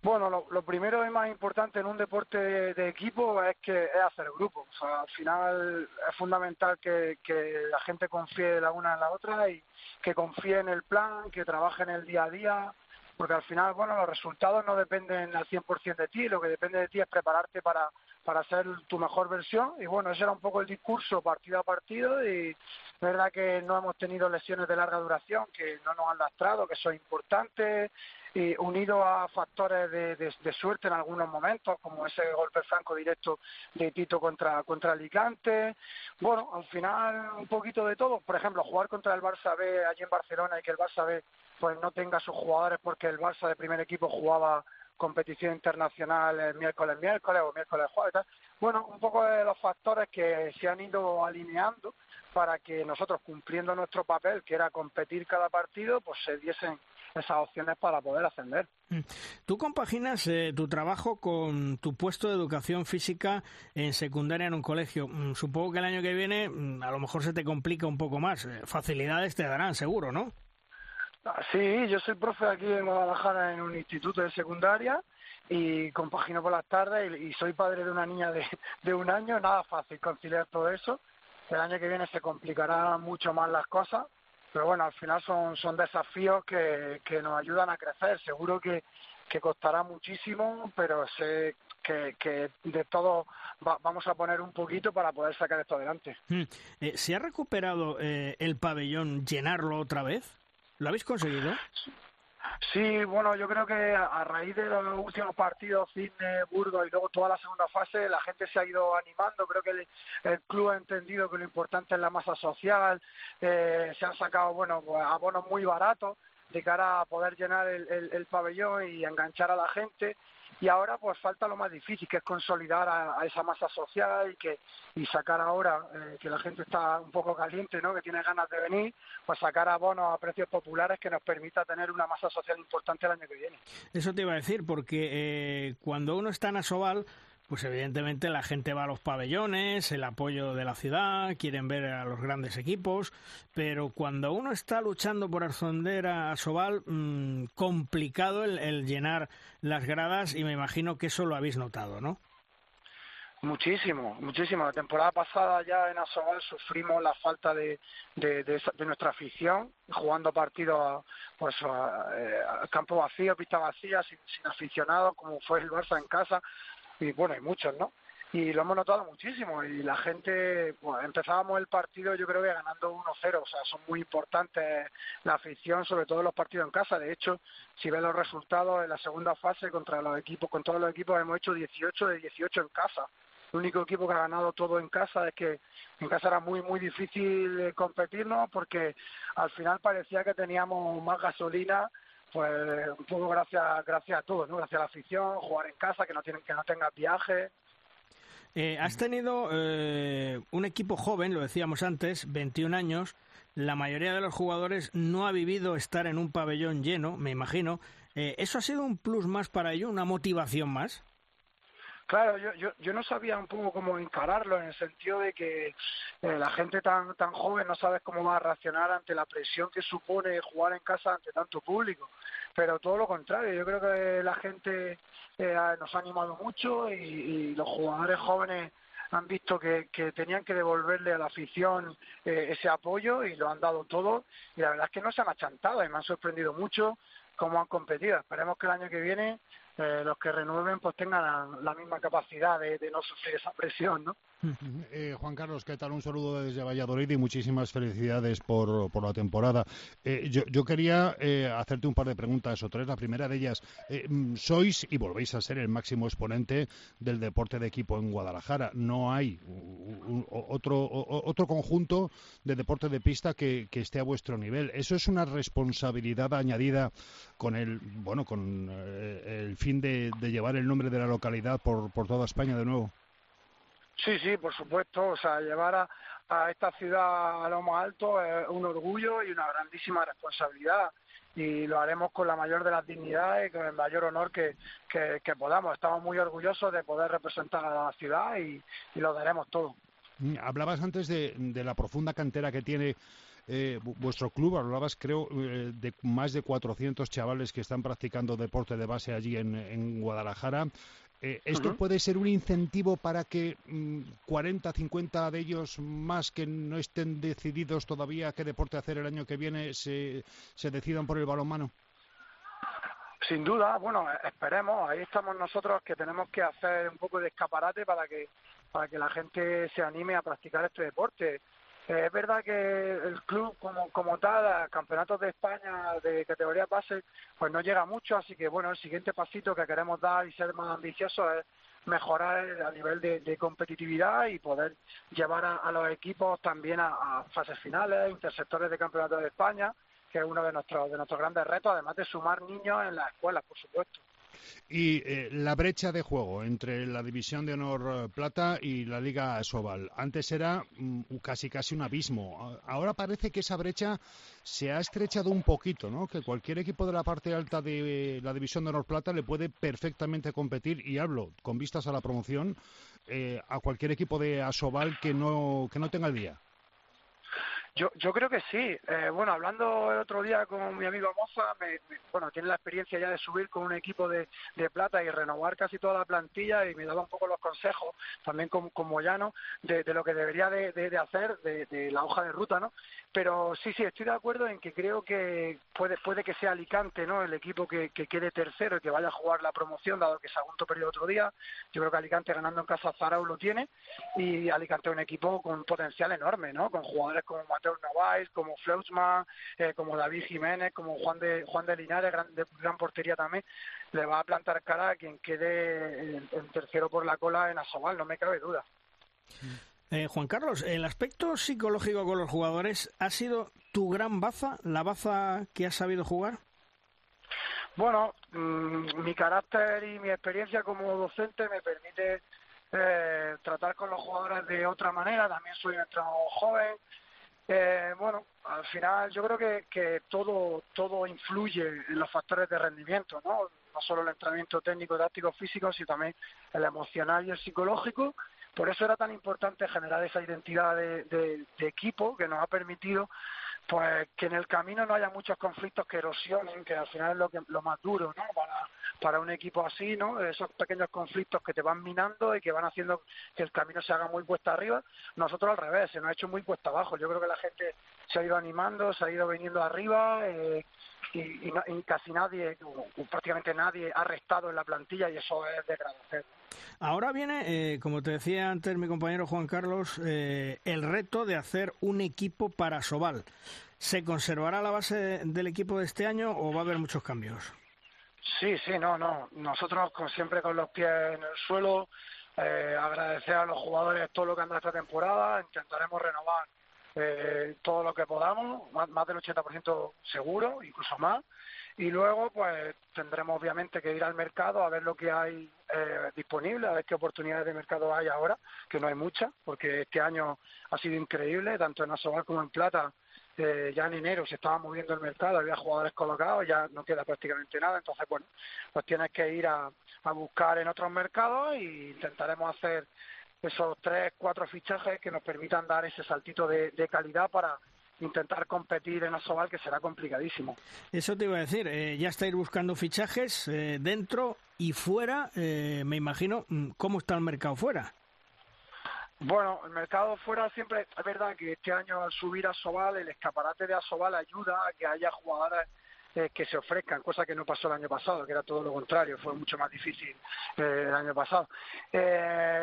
Bueno, lo, primero y más importante en un deporte de, equipo es que es hacer grupo. O sea, al final es fundamental que, que, la gente confíe la una en la otra y que confíe en el plan, que trabaje en el día a día, porque al final, bueno, los resultados no dependen al 100% de ti, lo que depende de ti es prepararte para, para ser tu mejor versión y bueno, ese era un poco el discurso partido a partido y es verdad que no hemos tenido lesiones de larga duración que no nos han lastrado, que son importantes y unido a factores de, de, suerte en algunos momentos, como ese golpe franco directo de Tito contra, contra Alicante. Bueno, al final un poquito de todo. Por ejemplo, jugar contra el Barça B allí en Barcelona y que el Barça B pues no tenga sus jugadores porque el Barça de primer equipo jugaba competición internacional el miércoles, miércoles o miércoles, jueves. Bueno, un poco de los factores que se han ido alineando para que nosotros, cumpliendo nuestro papel, que era competir cada partido, pues se diesen esas opciones para poder ascender. Mm. Tú compaginas eh, tu trabajo con tu puesto de educación física en secundaria en un colegio. Mm, supongo que el año que viene mm, a lo mejor se te complica un poco más. Eh, facilidades te darán, seguro, ¿no? Ah, sí, yo soy profe aquí en Guadalajara en un instituto de secundaria y compagino por las tardes y, soy padre de una niña de, de, un año, nada fácil conciliar todo eso. El año que viene se complicarán mucho más las cosas, pero bueno, al final son, son desafíos que, que nos ayudan a crecer. Seguro que, que costará muchísimo, pero sé que, que de todo vamos a poner un poquito para poder sacar esto adelante. Hmm. Eh, ¿Se ha recuperado eh, el pabellón llenarlo otra vez? ¿Lo habéis conseguido? Sí, bueno, yo creo que a raíz de los últimos partidos, Cisne, Burgos y luego toda la segunda fase, la gente se ha ido animando. Creo que el, club ha entendido que lo importante es la masa social. Eh, se han sacado, bueno, pues, abonos muy baratos de cara a poder llenar el pabellón y enganchar a la gente. Y ahora pues falta lo más difícil que es consolidar a, esa masa social y que y sacar ahora eh, que la gente está un poco caliente no que tiene ganas de venir pues sacar abonos a precios populares que nos permita tener una masa social importante el año que viene. Eso te iba a decir porque eh, cuando uno está en Asobal pues evidentemente la gente va a los pabellones, el apoyo de la ciudad, quieren ver a los grandes equipos, pero cuando uno está luchando por ascender a Sobal, mmm, complicado el, llenar las gradas y me imagino que eso lo habéis notado, ¿no? Muchísimo, muchísimo. La temporada pasada ya en Asobal sufrimos la falta de, de, nuestra afición, jugando partidos pues, a, eh, campo vacío, pista vacía, sin, sin aficionados, como fue el Barça en casa y bueno, hay muchos, ¿no? Y lo hemos notado muchísimo y la gente, pues empezábamos el partido yo creo que ganando 1-0, o sea, son muy importantes la afición, sobre todo los partidos en casa. De hecho, si ves los resultados en la segunda fase contra los equipos, con todos los equipos hemos hecho 18 de 18 en casa. El único equipo que ha ganado todo en casa es que en casa era muy muy difícil competirnos porque al final parecía que teníamos más gasolina pues un poco gracias gracias a todos, ¿no? Gracias a la afición, jugar en casa, que no tienen que no tengas viaje. Eh, has tenido eh, un equipo joven, lo decíamos antes, 21 años. La mayoría de los jugadores no ha vivido estar en un pabellón lleno, me imagino. Eh, ¿Eso ha sido un plus más para ello, una motivación más? Claro, yo, yo, yo no sabía un poco cómo encararlo en el sentido de que eh, la gente tan tan joven no sabe cómo va a reaccionar ante la presión que supone jugar en casa ante tanto público. Pero todo lo contrario, yo creo que la gente eh, nos ha animado mucho y, los jugadores jóvenes han visto que, que, tenían que devolverle a la afición eh, ese apoyo y lo han dado todo y la verdad es que no se han achantado y me han sorprendido mucho cómo han competido. Esperemos que el año que viene los que renueven pues tengan la, misma capacidad de, no sufrir esa presión, ¿no? Eh, Juan Carlos, ¿qué tal? Un saludo desde Valladolid y muchísimas felicidades por, la temporada. Eh, yo, yo, quería eh, hacerte un par de preguntas o tres. La primera de ellas, mm, sois y volvéis a ser el máximo exponente del deporte de equipo en Guadalajara. No hay otro, otro conjunto de deporte de pista que, esté a vuestro nivel. Eso es una responsabilidad añadida con el, bueno, con el fin de, llevar el nombre de la localidad por toda España de nuevo. Sí, sí, por supuesto. O sea, llevar a, a esta ciudad a lo más alto es un orgullo y una grandísima responsabilidad y lo haremos con la mayor de las dignidades y con el mayor honor que, que, podamos. Estamos muy orgullosos de poder representar a la ciudad y, lo daremos todo. Mm, hablabas antes de, de la profunda cantera que tiene eh, vuestro club, hablabas creo eh, de más de 400 chavales que están practicando deporte de base allí en Guadalajara. Eh, ¿Esto puede ser un incentivo para que 40, mm, 50 de ellos más que no estén decididos todavía qué deporte hacer el año que viene se, se decidan por el balonmano? Sin duda, bueno, esperemos. Ahí estamos nosotros que tenemos que hacer un poco de escaparate para que para que la gente se anime a practicar este deporte. Es verdad que el club como, como tal, a campeonatos de España de categoría base, pues no llega mucho, así que bueno, el siguiente pasito que queremos dar y ser más ambiciosos es mejorar a nivel de, competitividad y poder llevar a, los equipos también a, fases finales, intersectores de campeonatos de España, que es uno de nuestros, de nuestros grandes retos, además de sumar niños en las escuelas, por supuesto. Y eh, la brecha de juego entre la División de Honor eh, Plata y la Liga Sobal. Antes era mm, casi casi un abismo. Ahora parece que esa brecha se ha estrechado un poquito, ¿no? Que cualquier equipo de la parte alta de la División de Honor Plata le puede perfectamente competir, y hablo con vistas a la promoción, eh, a cualquier equipo de Asobal que no, que no tenga el día. Yo, yo creo que sí. Eh, bueno, hablando el otro día con mi amigo Moza, me, bueno, tiene la experiencia ya de subir con un equipo de, de, plata y renovar casi toda la plantilla y me daba un poco los consejos, también como, como Moyano, de, de, lo que debería de, de hacer, de, la hoja de ruta, ¿no? Pero sí, sí, estoy de acuerdo en que creo que puede, puede que sea Alicante, ¿no? El equipo que, que quede tercero y que vaya a jugar la promoción, dado que Sagunto perdió otro día. Yo creo que Alicante ganando en casa Zarau lo tiene y Alicante es un equipo con potencial enorme, ¿no? Con jugadores como Mateo Novais, como Fleutzmann, eh, como David Jiménez, como Juan de Juan de Linares, gran, de gran portería también. Le va a plantar cara a quien quede en, tercero por la cola en Asobal, no me cabe duda. Eh, Juan Carlos, el aspecto psicológico con los jugadores ha sido tu gran baza, la baza que has sabido jugar. Bueno, mm, mi carácter y mi experiencia como docente me permite eh, tratar con los jugadores de otra manera. También soy un entrenador joven. Eh, bueno, al final yo creo que, que todo todo influye en los factores de rendimiento, ¿no? No solo el entrenamiento técnico, táctico, físico, sino también el emocional y el psicológico por eso era tan importante generar esa identidad de, equipo que nos ha permitido pues que en el camino no haya muchos conflictos que erosionen, que al final es lo, que, lo más duro ¿no? para, un equipo así, ¿no? esos pequeños conflictos que te van minando y que van haciendo que el camino se haga muy cuesta arriba. Nosotros al revés, se nos ha hecho muy cuesta abajo. Yo creo que la gente se ha ido animando, se ha ido viniendo arriba. Eh, y, casi nadie, prácticamente nadie, ha restado en la plantilla y eso es de agradecer. Ahora viene, eh, como te decía antes mi compañero Juan Carlos, eh, el reto de hacer un equipo para Sobal. ¿Se conservará la base del equipo de este año o va a haber muchos cambios? Sí, sí, no, no. Nosotros siempre con los pies en el suelo, eh, agradecer a los jugadores todo lo que han dado esta temporada, intentaremos renovar eh, todo lo que podamos, más, del 80% seguro, incluso más. Y luego, pues tendremos obviamente que ir al mercado a ver lo que hay eh, disponible, a ver qué oportunidades de mercado hay ahora, que no hay muchas, porque este año ha sido increíble, tanto en Asobal como en Plata. Eh, ya en enero se estaba moviendo el mercado, había jugadores colocados, ya no queda prácticamente nada, entonces, bueno, pues tienes que ir a, a buscar en otros mercados e intentaremos hacer esos tres, cuatro fichajes que nos permitan dar ese saltito de, calidad para intentar competir en Asobal, que será complicadísimo. Eso te iba a decir, eh, ya estáis buscando fichajes eh, dentro y fuera, eh, me imagino, mm, ¿cómo está el mercado fuera? Bueno, el mercado fuera siempre, es verdad que este año al subir a Asobal, el escaparate de Asobal ayuda a que haya jugadores que se ofrezcan, cosa que no pasó el año pasado, que era todo lo contrario, fue mucho más difícil el año pasado.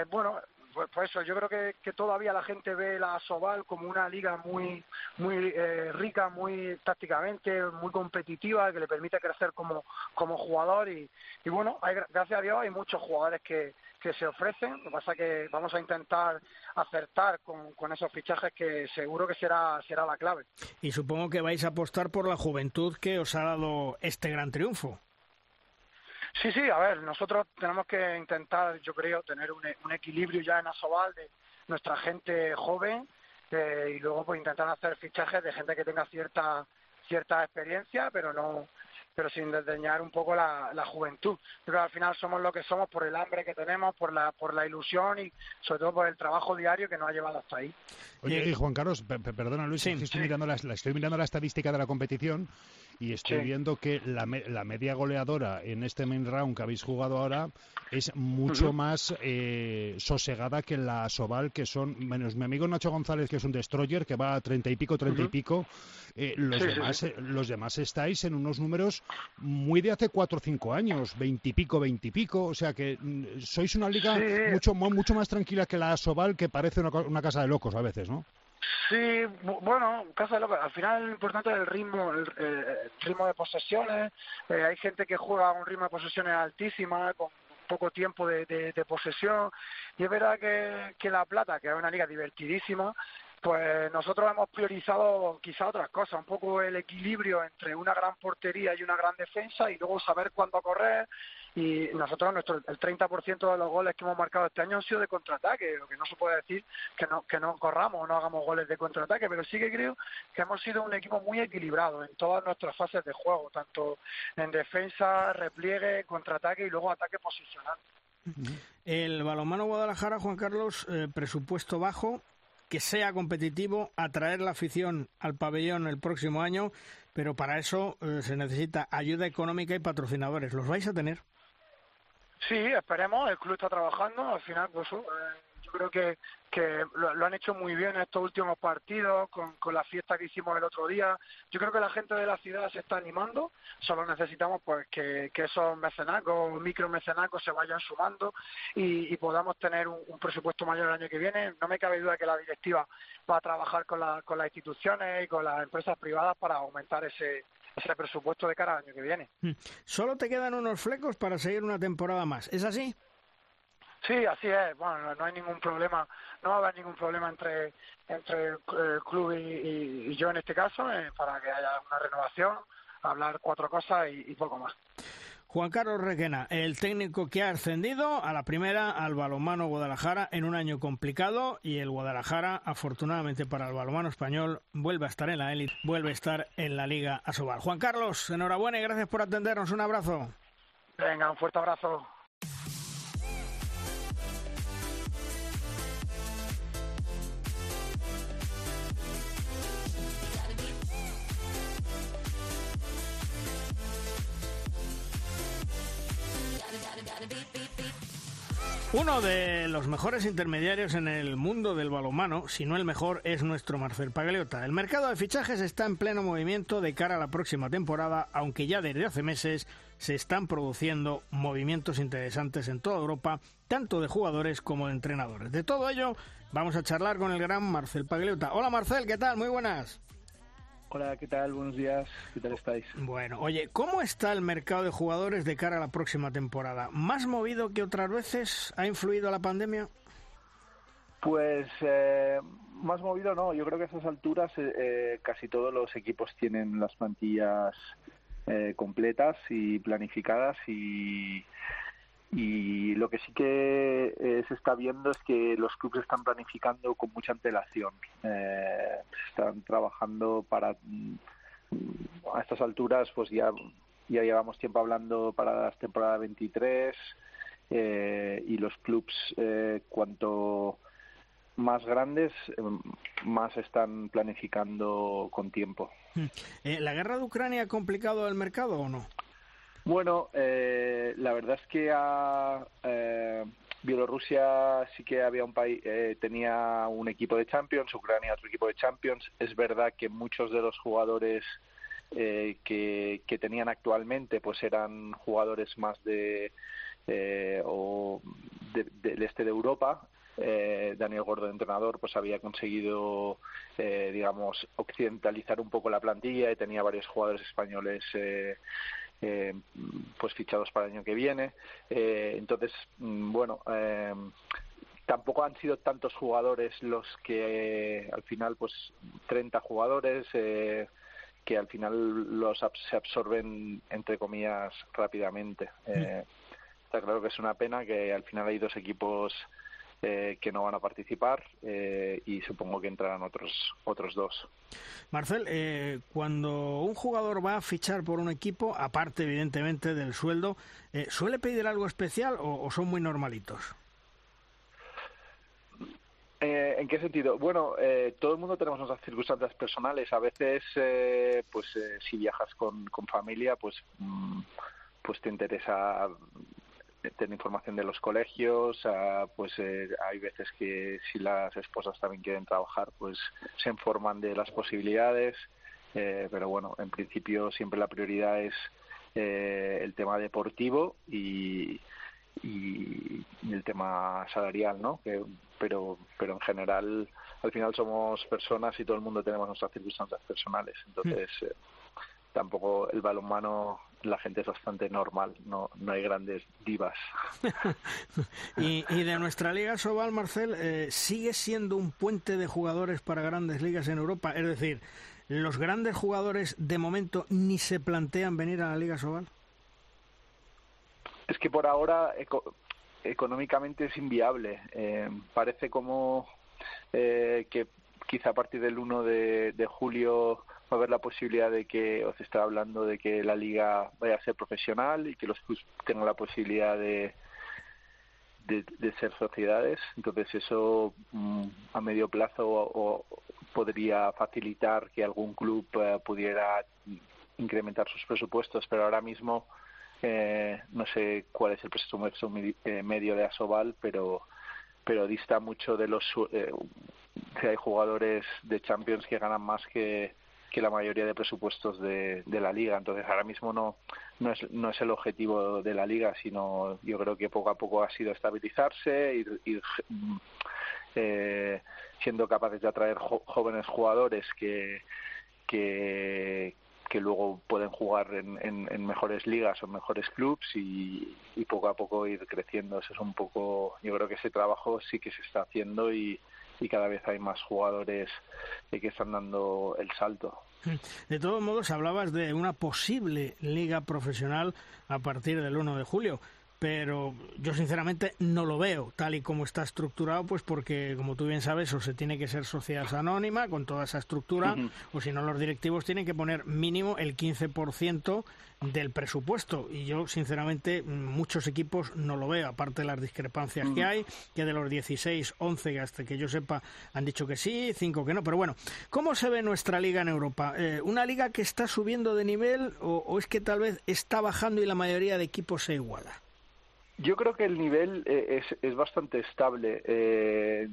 bueno, pues, pues, eso, yo creo que, todavía la gente ve la Sobal como una liga muy muy eh, rica, muy tácticamente, muy competitiva, que le permite crecer como, como jugador y, y bueno, hay, gracias a Dios hay muchos jugadores que, que se ofrecen, lo que pasa es que vamos a intentar acertar con, con esos fichajes que seguro que será, será la clave. Y supongo que vais a apostar por la juventud que os ha dado este gran triunfo. Sí, sí, a ver, nosotros tenemos que intentar, yo creo, tener un, un equilibrio ya en Asobal de nuestra gente joven eh, y luego pues intentar hacer fichajes de gente que tenga cierta cierta experiencia, pero no pero sin desdeñar un poco la, la juventud. Creo que al final somos lo que somos por el hambre que tenemos, por la, por la ilusión y sobre todo por el trabajo diario que nos ha llevado hasta ahí. Oye, y Juan Carlos, perdona Luis, estoy, Mirando la, estoy mirando la estadística de la competición y estoy viendo que la, la, media goleadora en este main round que habéis jugado ahora es mucho más eh, sosegada que la Sobal, que son, menos mi amigo Nacho González, que es un destroyer, que va a treinta y pico, treinta y pico. Eh, los, demás, eh, los demás estáis en unos números muy de hace cuatro o cinco años, veintipico, veintipico. O sea que mm, sois una liga mucho, mucho más tranquila que la Sobal, que parece una, una casa de locos a veces, ¿no? Sí, bueno, casa de locos. Al final lo importante es el ritmo, el, ritmo de posesiones. hay gente que juega a un ritmo de posesiones altísima, con poco tiempo de, de, posesión. Y es verdad que, que La Plata, que es una liga divertidísima, pues nosotros hemos priorizado quizá otras cosas, un poco el equilibrio entre una gran portería y una gran defensa y luego saber cuándo correr. Y nosotros, nuestro, el 30% de los goles que hemos marcado este año han sido de contraataque, lo que no se puede decir que no, que no corramos o no hagamos goles de contraataque, pero sí que creo que hemos sido un equipo muy equilibrado en todas nuestras fases de juego, tanto en defensa, repliegue, contraataque y luego ataque posicional. El balonmano Guadalajara, Juan Carlos, eh, presupuesto bajo, que sea competitivo, atraer la afición al pabellón el próximo año, pero para eso eh, se necesita ayuda económica y patrocinadores. ¿Los vais a tener? Sí, esperemos. El club está trabajando. Al final, pues, eh, yo creo que, que lo, han hecho muy bien en estos últimos partidos, con, con la fiesta que hicimos el otro día. Yo creo que la gente de la ciudad se está animando, solo necesitamos pues que, que esos mecenacos, micro mecenacos se vayan sumando y, y podamos tener un, un, presupuesto mayor el año que viene. No me cabe duda que la directiva va a trabajar con, la, con las instituciones y con las empresas privadas para aumentar ese, ese presupuesto de cara al año que viene. Mm. Solo te quedan unos flecos para seguir una temporada más, ¿es así? Sí, así es. Bueno, no hay ningún problema, no va a haber ningún problema entre entre el eh, club y, yo en este caso eh, para que haya una renovación, hablar cuatro cosas y poco más. Juan Carlos Requena, el técnico que ha ascendido a la primera al balonmano Guadalajara en un año complicado y el Guadalajara, afortunadamente para el balonmano español, vuelve a estar en la élite, vuelve a estar en la Liga Asobal. Juan Carlos, enhorabuena y gracias por atendernos. Un abrazo. Venga, un fuerte abrazo. Uno de los mejores intermediarios en el mundo del balonmano, si no el mejor, es nuestro Marcel Pagliota. El mercado de fichajes está en pleno movimiento de cara a la próxima temporada, aunque ya desde hace meses se están produciendo movimientos interesantes en toda Europa, tanto de jugadores como de entrenadores. De todo ello, vamos a charlar con el gran Marcel Pagliota. Hola Marcel, ¿qué tal? Muy buenas. Hola, ¿qué tal? Buenos días. ¿Qué tal estáis? Bueno, oye, ¿cómo está el mercado de jugadores de cara a la próxima temporada? ¿Más movido que otras veces? ¿Ha influido la pandemia? Pues eh, más movido no. Yo creo que a esas alturas eh, eh, casi todos los equipos tienen las plantillas completas y planificadas y y lo que sí que eh, se está viendo es que los clubes están planificando con mucha antelación. Eh, están trabajando para mm, a estas alturas, pues ya ya llevamos tiempo hablando para la temporada 23 eh, y los clubes eh, cuanto más grandes más están planificando con tiempo. Hmm. ¿La guerra de Ucrania ha complicado el mercado o no? Bueno, eh, la verdad es que a, eh, Bielorrusia sí que había un país, eh, tenía un equipo de Champions, Ucrania otro equipo de Champions. Es verdad que muchos de los jugadores eh, que, que, tenían actualmente, pues eran jugadores más de o del este de Europa. Daniel Gordo, entrenador, pues había conseguido, digamos, occidentalizar un poco la plantilla y tenía varios jugadores españoles eh, pues fichados para el año que viene. Eh, entonces, mm, bueno, eh, tampoco han sido tantos jugadores los que al final, pues 30 jugadores que al final los se absorben entre comillas rápidamente. Mm. está claro que es una pena que al final hay dos equipos eh, que no van a participar eh, y supongo que entrarán otros otros dos. Marcel, eh, cuando un jugador va a fichar por un equipo, aparte evidentemente del sueldo, ¿suele pedir algo especial o, son muy normalitos? ¿En qué sentido? Bueno, todo el mundo tenemos nuestras circunstancias personales. A veces, pues, si viajas con, con familia, pues, mm, pues te interesa tener información de los colegios, pues eh, hay veces que si las esposas también quieren trabajar, pues se informan de las posibilidades, eh, pero bueno, en principio siempre la prioridad es eh, el tema deportivo y, y, el tema salarial, ¿no? Que, pero, pero en general, al final somos personas y todo el mundo tenemos nuestras circunstancias personales, entonces tampoco el balonmano la gente es bastante normal, no, no hay grandes divas. y, de nuestra Liga Sobal, Marcel, eh, ¿sigue siendo un puente de jugadores para grandes ligas en Europa? Es decir, ¿los grandes jugadores de momento ni se plantean venir a la Liga Sobal? Es que por ahora económicamente es inviable. Eh, parece como eh, que quizá a partir del 1 de, de julio va a haber la posibilidad de que, os está hablando de que la liga vaya a ser profesional y que los clubes tengan la posibilidad de, de, ser sociedades. Entonces eso mm, a medio plazo o, podría facilitar que algún club eh, pudiera incrementar sus presupuestos, pero ahora mismo eh, no sé cuál es el presupuesto eh, medio de Asobal, pero pero dista mucho de los eh, hay jugadores de Champions que ganan más que, que la mayoría de presupuestos de, la liga. Entonces ahora mismo no, no, es, no es el objetivo de la liga, sino yo creo que poco a poco ha sido estabilizarse, ir, ir eh, siendo capaces de atraer jóvenes jugadores que, que, que luego pueden jugar en, mejores ligas o mejores clubs y, y, poco a poco ir creciendo. Eso es un poco, yo creo que ese trabajo sí que se está haciendo y, y cada vez hay más jugadores que están dando el salto. De todos modos, hablabas de una posible liga profesional a partir del 1 de julio pero yo sinceramente no lo veo tal y como está estructurado, pues porque, como tú bien sabes, o se tiene que ser sociedad anónima con toda esa estructura, o si no, los directivos tienen que poner mínimo el 15% del presupuesto. Y yo, sinceramente, muchos equipos no lo veo, aparte de las discrepancias que hay, que de los 16, 11, hasta que yo sepa, han dicho que sí, 5 que no. Pero bueno, ¿cómo se ve nuestra liga en Europa? Eh, ¿Una liga que está subiendo de nivel o, o es que tal vez está bajando y la mayoría de equipos se iguala? Yo creo que el nivel eh, es, es bastante estable. Eh,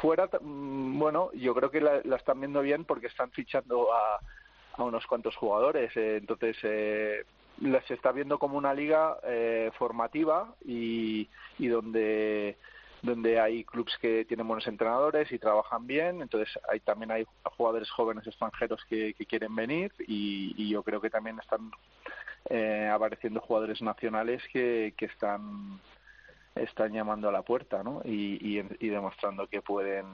fuera, mm, bueno, yo creo que la, están viendo bien porque están fichando a, a unos cuantos jugadores. Eh, entonces, eh, se está viendo como una liga eh, formativa y, y donde donde hay clubes que tienen buenos entrenadores y trabajan bien, entonces hay también hay jugadores jóvenes extranjeros que, que quieren venir y, y, yo creo que también están eh, apareciendo jugadores nacionales que, que están están llamando a la puerta ¿no? y, y, demostrando que pueden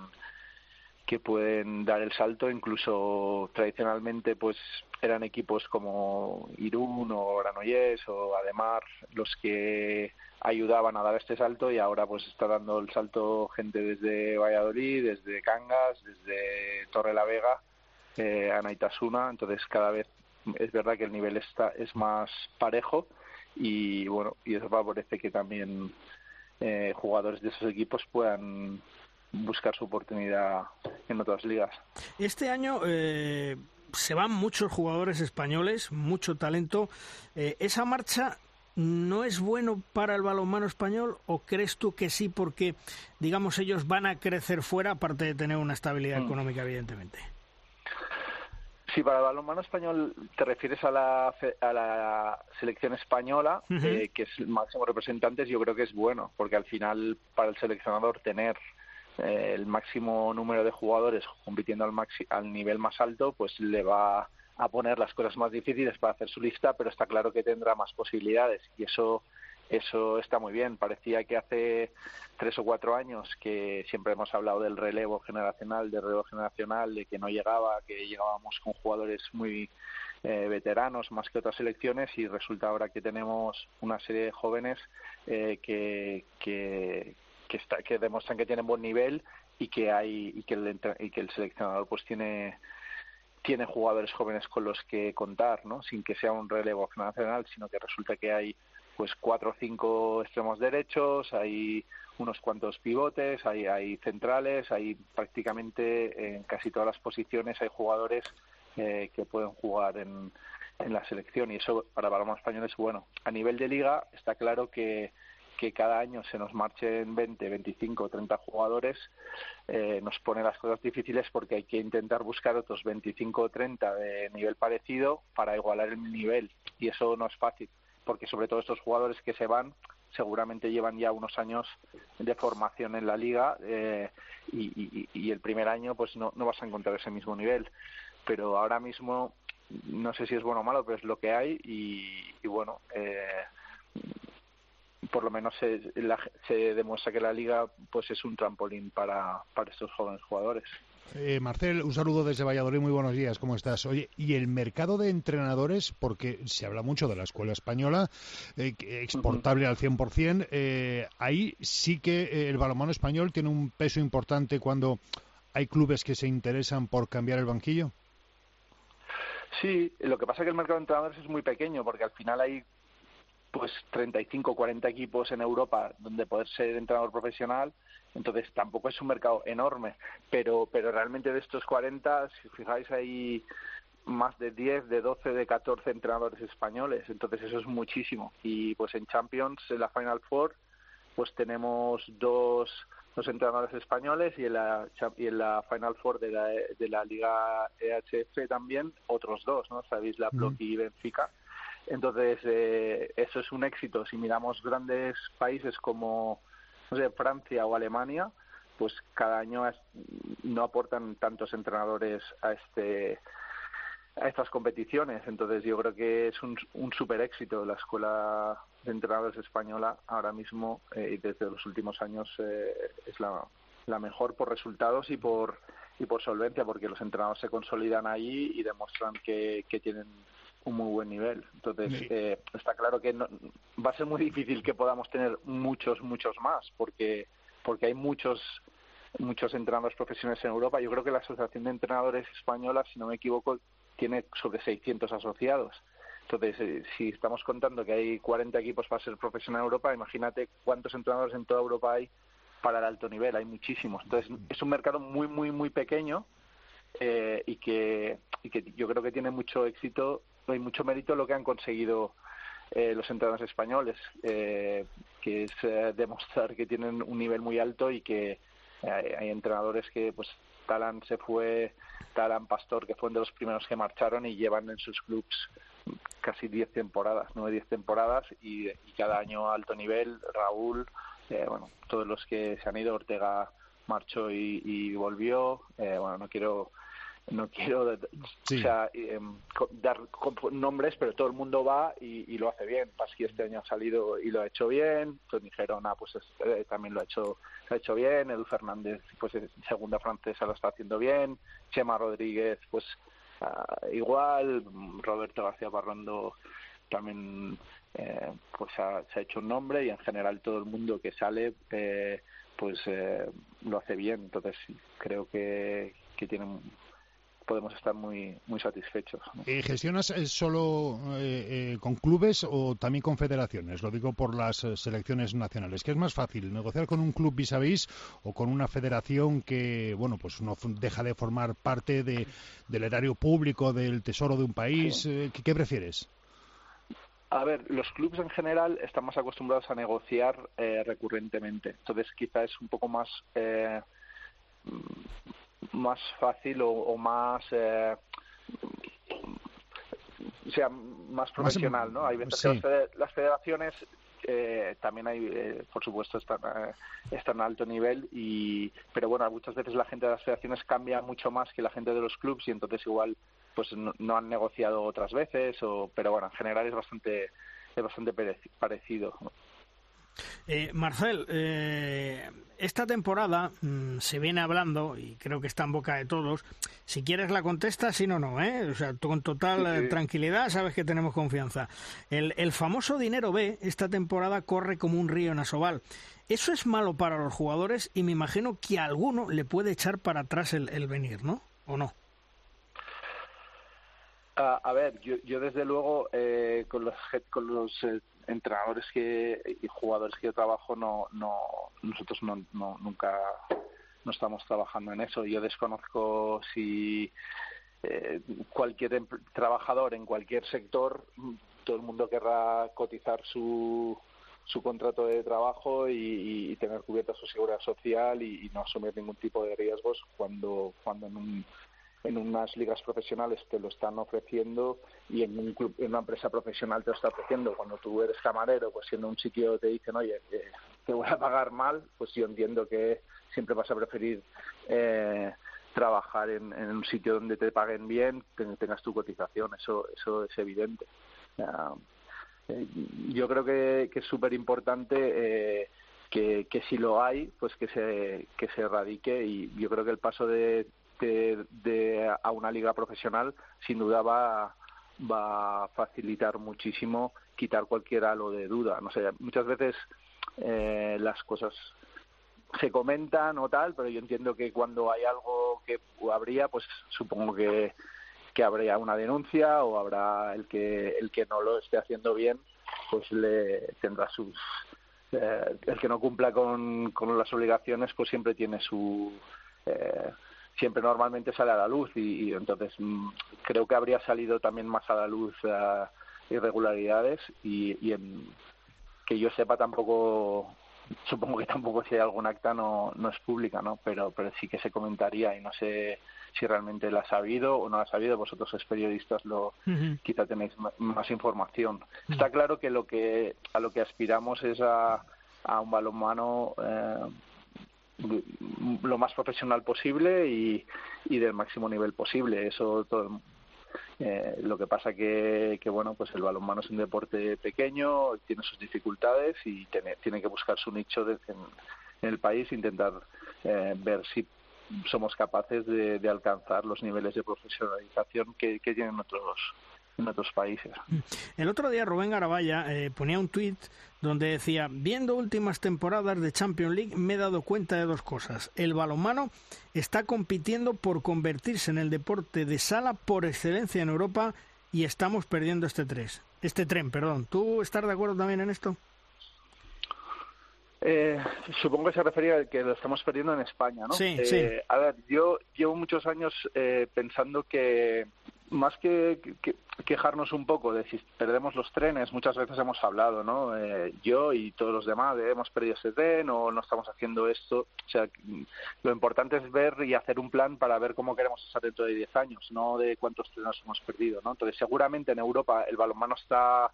que pueden dar el salto incluso tradicionalmente pues eran equipos como Irún o Granollers o Ademar los que ayudaban a dar este salto y ahora pues está dando el salto gente desde Valladolid, desde Cangas, desde Torre la Vega, eh, Anaitasuna, entonces cada vez es verdad que el nivel está es más parejo y bueno y eso favorece que también eh, jugadores de esos equipos puedan buscar su oportunidad en otras ligas. Este año eh, se van muchos jugadores españoles, mucho talento. Eh, ¿Esa marcha no es bueno para el balonmano español o crees tú que sí porque, digamos, ellos van a crecer fuera aparte de tener una estabilidad mm. económica, evidentemente? Sí, para el balonmano español te refieres a la, a la selección española, eh, que es el máximo representante, yo creo que es bueno, porque al final para el seleccionador tener eh, el máximo número de jugadores compitiendo al, maxi al nivel más alto, pues le va a poner las cosas más difíciles para hacer su lista, pero está claro que tendrá más posibilidades y eso eso está muy bien. Parecía que hace tres o cuatro años que siempre hemos hablado del relevo generacional, del relevo generacional, de que no llegaba, que llegábamos con jugadores muy eh, veteranos más que otras selecciones y resulta ahora que tenemos una serie de jóvenes eh, que, que, está, que demuestran que tienen buen nivel y que hay y que el, y que el seleccionador pues tiene tiene jugadores jóvenes con los que contar, ¿no? Sin que sea un relevo generacional, sino que resulta que hay pues cuatro o cinco extremos derechos, hay unos cuantos pivotes, hay, hay centrales, hay prácticamente en casi todas las posiciones hay jugadores eh, que pueden jugar en, en la selección. Y eso para balonmano español es bueno. A nivel de liga está claro que que cada año se nos marchen 20, 25, 30 jugadores, eh, nos pone las cosas difíciles porque hay que intentar buscar otros 25 o 30 de nivel parecido para igualar el nivel. Y eso no es fácil porque sobre todo estos jugadores que se van seguramente llevan ya unos años de formación en la liga eh, y, el primer año pues no, no vas a encontrar ese mismo nivel. Pero ahora mismo no sé si es bueno o malo pero es lo que hay y, y bueno eh, por lo menos se, se demuestra que la liga pues es un trampolín para, para estos jóvenes jugadores eh, Marcel, un saludo desde Valladolid, muy buenos días, ¿cómo estás? Oye, ¿y el mercado de entrenadores? Porque se habla mucho de la escuela española, eh, exportable al 100%, eh, ahí sí que eh, el balonmano español tiene un peso importante cuando hay clubes que se interesan por cambiar el banquillo. Sí, lo que pasa es que el mercado de entrenadores es muy pequeño, porque al final hay pues 35 40 equipos en Europa donde poder ser entrenador profesional entonces tampoco es un mercado enorme pero pero realmente de estos 40 si fijáis hay más de 10, de 12, de 14 entrenadores españoles, entonces eso es muchísimo. Y pues en Champions, en la Final Four, pues tenemos dos los entrenadores españoles y en la, y en la Final Four de la, de la Liga EHF también otros dos, ¿no? Sabéis, la Block y Benfica. Entonces, eh, eso es un éxito. Si miramos grandes países como no sé, Francia o Alemania, pues cada año no aportan tantos entrenadores a este a estas competiciones. Entonces yo creo que es un, un super éxito la escuela de entrenadores española ahora mismo eh, y desde los últimos años eh, es la, la mejor por resultados y por y por solvencia porque los entrenadores se consolidan allí y demuestran que, que tienen un muy buen nivel. Entonces, eh, está claro que no, va a ser muy difícil que podamos tener muchos, muchos más, porque, porque hay muchos muchos entrenadores profesionales en Europa. Yo creo que la Asociación de Entrenadores Española, si no me equivoco, tiene sobre 600 asociados. Entonces, eh, si estamos contando que hay 40 equipos para ser profesional en Europa, imagínate cuántos entrenadores en toda Europa hay para el alto nivel. Hay muchísimos. Entonces, es un mercado muy, muy, muy pequeño eh, y, que, y que yo creo que tiene mucho éxito y mucho mérito lo que han conseguido eh, los entrenadores españoles, que es demostrar que tienen un nivel muy alto y que hay, entrenadores que, pues, Talan se fue, Talan Pastor, que fue uno de los primeros que marcharon y llevan en sus clubs casi 10 temporadas, 9-10 temporadas y, cada año alto nivel, Raúl, eh, bueno, todos los que se han ido, Ortega marchó y, volvió, eh, bueno, no quiero no quiero em, dar nombres, pero todo el mundo va y, lo hace bien. Pasqui este año ha salido y lo ha hecho bien. Tony Gerona pues eh, también lo ha hecho lo ha hecho bien. Edu Fernández pues segunda francesa lo está haciendo bien. Chema Rodríguez pues ah, igual. Roberto García Barrondo también eh, pues se ha hecho un nombre y en general todo el mundo que sale eh, pues lo hace bien. Entonces creo que, que tienen podemos estar muy muy satisfechos. ¿Y ¿Gestionas eh, solo eh, eh, con clubes o también con federaciones? Lo digo por las selecciones nacionales. ¿Qué es más fácil, negociar con un club vis a vis o con una federación que, bueno, pues no deja de formar parte de, del erario público, del tesoro de un país? ¿Qué, prefieres? A ver, los clubes en general están más acostumbrados a negociar recurrentemente. Entonces, quizá es un poco más más fácil o, más eh, sea más profesional, ¿no? Hay veces que las federaciones eh, también hay, eh, por supuesto, están, eh, están a alto nivel, y pero bueno, muchas veces la gente de las federaciones cambia mucho más que la gente de los clubes y entonces igual pues no, han negociado otras veces, o, pero bueno, en general es bastante es bastante parecido. Eh, Marcel, eh, esta temporada mm, se viene hablando, y creo que está en boca de todos, si quieres la contesta, si no, no, ¿eh? O sea, con total eh, tranquilidad sabes que tenemos confianza. El, el, famoso dinero B esta temporada corre como un río en Asobal. Eso es malo para los jugadores y me imagino que a alguno le puede echar para atrás el, el venir, ¿no? ¿O no? Ah, a ver, yo, yo desde luego eh, con los, con los eh, entrenadores que, y jugadores que yo trabajo, no, no, nosotros no, no, nunca no estamos trabajando en eso. Yo desconozco si eh, cualquier trabajador en cualquier sector, todo el mundo querrá cotizar su, su contrato de trabajo y, tener cubierta su seguridad social y, y, no asumir ningún tipo de riesgos cuando, cuando en un en unas ligas profesionales te lo están ofreciendo y en, un club, en una empresa profesional te lo está ofreciendo. Cuando tú eres camarero, pues siendo un sitio te dicen, oye, te voy a pagar mal, pues yo entiendo que siempre vas a preferir eh, trabajar en, un sitio donde te paguen bien, que tengas tu cotización, eso, eso es evidente. Eh, yo creo que, es súper importante eh, que, que si lo hay, pues que se, que se erradique y yo creo que el paso de de, a una liga profesional sin duda va, va a facilitar muchísimo quitar cualquier halo de duda. No sé, muchas veces eh, las cosas se comentan o tal, pero yo entiendo que cuando hay algo que habría, pues supongo que, que habría una denuncia o habrá el que el que no lo esté haciendo bien, pues le tendrá sus eh, el que no cumpla con, con las obligaciones, pues siempre tiene su eh, siempre normalmente sale a la luz y, entonces mm, creo que habría salido también más a la luz uh, irregularidades y, y en, que yo sepa tampoco supongo que tampoco si hay algún acta no, no es pública, ¿no? Pero, pero sí que se comentaría y no sé si realmente la ha sabido o no la ha sabido. Vosotros, los periodistas, lo quizá tenéis más información. Está claro que lo que a lo que aspiramos es a, a un balonmano eh, lo más profesional posible y, del máximo nivel posible. Eso todo, eh, lo que pasa que, que, bueno, pues el balonmano es un deporte pequeño, tiene sus dificultades y tiene, que buscar su nicho en, el país, intentar eh, ver si somos capaces de, de, alcanzar los niveles de profesionalización que, que tienen otros en otros países. El otro día Rubén Garabaya eh, ponía un tuit donde decía, viendo últimas temporadas de Champions League me he dado cuenta de dos cosas. El balonmano está compitiendo por convertirse en el deporte de sala por excelencia en Europa y estamos perdiendo este tres, este tren, perdón. ¿Tú estás de acuerdo también en esto? Eh, supongo que se refería a que lo estamos perdiendo en España, ¿no? Sí, eh, sí. A ver, yo llevo muchos años eh, pensando que más que, quejarnos un poco de si perdemos los trenes, muchas veces hemos hablado, ¿no? Eh, yo y todos los demás, de hemos perdido ese tren o no estamos haciendo esto. O sea, lo importante es ver y hacer un plan para ver cómo queremos estar dentro de 10 años, no de cuántos trenes hemos perdido, ¿no? Entonces, seguramente en Europa el balonmano está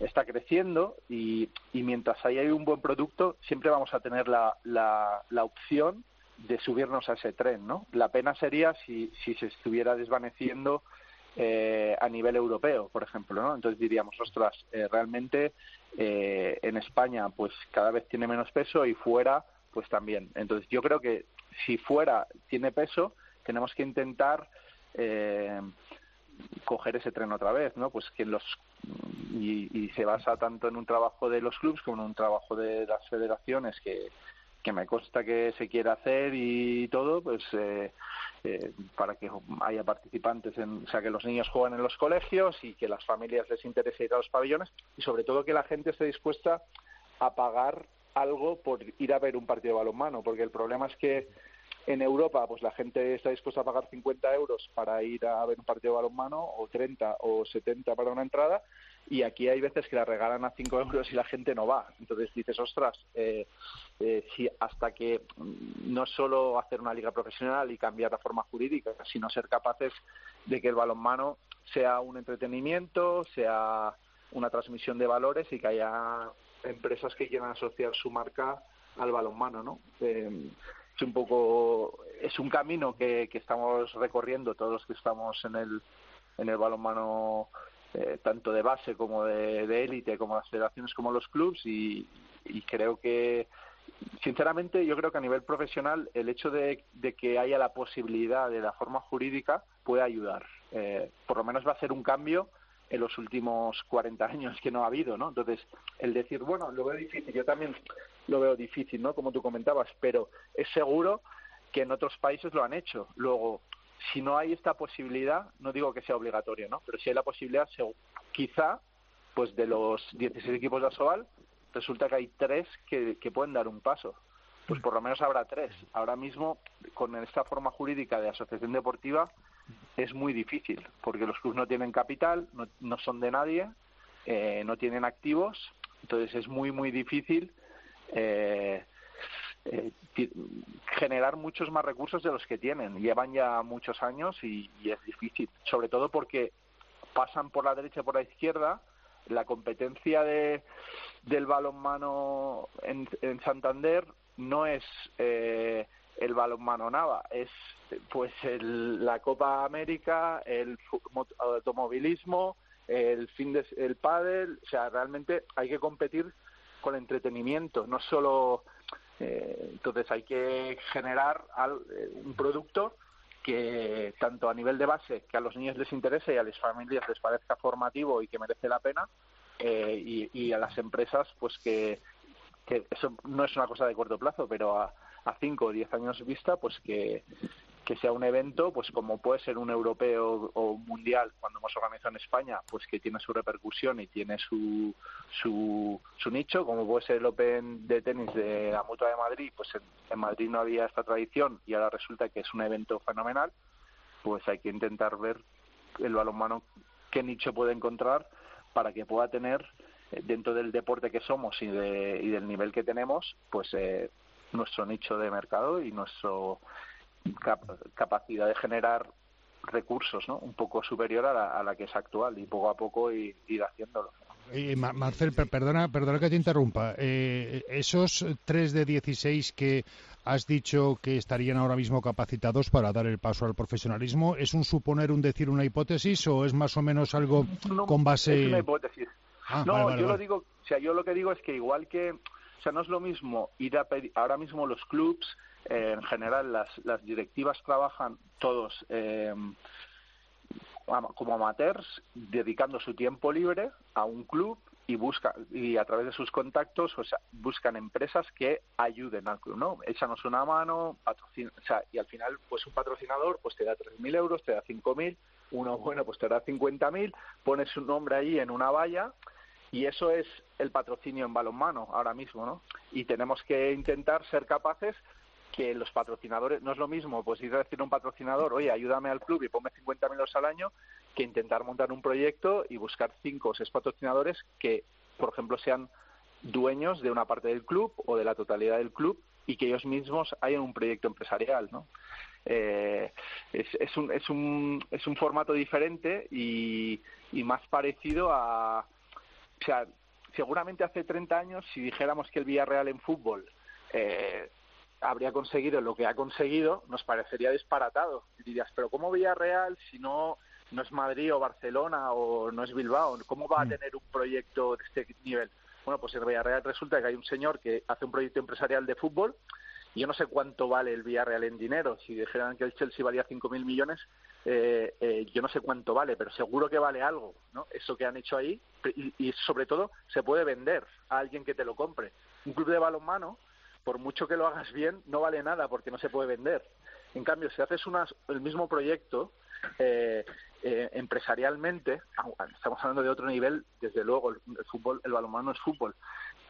está creciendo y, y mientras haya un buen producto siempre vamos a tener la, la, la opción de subirnos a ese tren, ¿no? La pena sería si, si se estuviera desvaneciendo eh, a nivel europeo, por ejemplo, ¿no? Entonces diríamos, ostras, eh, realmente eh, en España pues cada vez tiene menos peso y fuera pues también. Entonces yo creo que si fuera tiene peso, tenemos que intentar eh, coger ese tren otra vez, ¿no? Pues que los y, y se basa tanto en un trabajo de los clubes como en un trabajo de las federaciones que que me consta que se quiere hacer y todo, pues eh, eh, para que haya participantes, en, o sea, que los niños jueguen en los colegios y que las familias les interese ir a los pabellones y sobre todo que la gente esté dispuesta a pagar algo por ir a ver un partido de balonmano, porque el problema es que en Europa pues la gente está dispuesta a pagar 50 euros para ir a ver un partido de balonmano o 30 o 70 para una entrada y aquí hay veces que la regalan a 5 euros y la gente no va. Entonces dices, ostras, eh, eh, si hasta que no solo hacer una liga profesional y cambiar la forma jurídica, sino ser capaces de que el balonmano sea un entretenimiento, sea una transmisión de valores y que haya empresas que quieran asociar su marca al balonmano, ¿no? Eh, es un poco es un camino que, que estamos recorriendo todos los que estamos en el en el balonmano eh, tanto de base como de élite, como las federaciones como los clubs y, y, creo que sinceramente yo creo que a nivel profesional el hecho de, de que haya la posibilidad de la forma jurídica puede ayudar. Eh, por lo menos va a ser un cambio en los últimos 40 años que no ha habido, ¿no? Entonces, el decir, bueno, lo veo difícil, yo también lo veo difícil, ¿no? Como tú comentabas, pero es seguro que en otros países lo han hecho. Luego, si no hay esta posibilidad, no digo que sea obligatorio, ¿no? Pero si hay la posibilidad, quizá, pues de los 16 equipos de Asobal, resulta que hay tres que, pueden dar un paso. Pues por lo menos habrá tres. Ahora mismo, con esta forma jurídica de asociación deportiva, es muy difícil, porque los clubes no tienen capital, no, no son de nadie, eh, no tienen activos, entonces es muy, muy difícil eh, eh, generar muchos más recursos de los que tienen. Llevan ya muchos años y, es difícil, sobre todo porque pasan por la derecha y por la izquierda. La competencia de, del balonmano en, en Santander no es eh, el balonmano Nava, es pues el, la Copa América, el automovilismo, el fin de, el pádel, o sea, realmente hay que competir con entretenimiento, no solo eh, entonces hay que generar al, eh, un producto que tanto a nivel de base que a los niños les interese y a las familias les parezca formativo y que merece la pena eh, y, y, a las empresas pues que, eso no es una cosa de corto plazo pero a, a cinco o diez años vista pues que, que sea un evento, pues como puede ser un europeo o un mundial cuando hemos organizado en España, pues que tiene su repercusión y tiene su, su, nicho, como puede ser el Open de tenis de la Mutua de Madrid, pues en, en Madrid no había esta tradición y ahora resulta que es un evento fenomenal, pues hay que intentar ver el balonmano qué nicho puede encontrar para que pueda tener dentro del deporte que somos y, de, y del nivel que tenemos, pues nuestro nicho de mercado y capacidad de generar recursos, ¿no? Un poco superior a la, que es actual y poco a poco ir, haciéndolo. Marcel, perdona, perdona que te interrumpa. Eh, esos tres de 16 que has dicho que estarían ahora mismo capacitados para dar el paso al profesionalismo, ¿es un suponer, un decir, una hipótesis o es más o menos algo con base? Es una hipótesis. Ah, no, yo lo digo, o sea, yo lo que digo es que igual que, o sea, no es lo mismo ir a pedir, ahora mismo los clubs eh, en general las, las directivas trabajan todos eh, como amateurs, dedicando su tiempo libre a un club y busca y a través de sus contactos o sea, buscan empresas que ayuden al club, ¿no? Échanos una mano, o sea, y al final pues un patrocinador pues te da 3.000 euros, te da 5.000, uno bueno pues te da 50.000, pones su nombre ahí en una valla y eso es el patrocinio en balonmano ahora mismo, ¿no? Y tenemos que intentar ser capaces que los patrocinadores, no es lo mismo pues ir a decir a un patrocinador, oye, ayúdame al club y ponme 50.000 euros al año, que intentar montar un proyecto y buscar cinco o seis patrocinadores que, por ejemplo, sean dueños de una parte del club o de la totalidad del club y que ellos mismos hayan un proyecto empresarial, ¿no? Eh, es, es, un, es, un, es un formato diferente y, y más parecido a... O sea, seguramente hace 30 años, si dijéramos que el Villarreal en fútbol eh, habría conseguido lo que ha conseguido, nos parecería disparatado. Y dirías, pero ¿cómo Villarreal si no, no es Madrid o Barcelona o no es Bilbao? ¿Cómo va a mm. tener un proyecto de este nivel? Bueno, pues en Villarreal resulta que hay un señor que hace un proyecto empresarial de fútbol yo no sé cuánto vale el Villarreal en dinero. Si dijeran que el Chelsea valía 5.000 millones, eh, eh, yo no sé cuánto vale, pero seguro que vale algo, ¿no? Eso que han hecho ahí y, sobre todo se puede vender a alguien que te lo compre. Un club de balonmano por mucho que lo hagas bien, no vale nada porque no se puede vender. En cambio, si haces el mismo proyecto eh, eh, empresarialmente, estamos hablando de otro nivel, desde luego, el, fútbol, el balonmano es fútbol,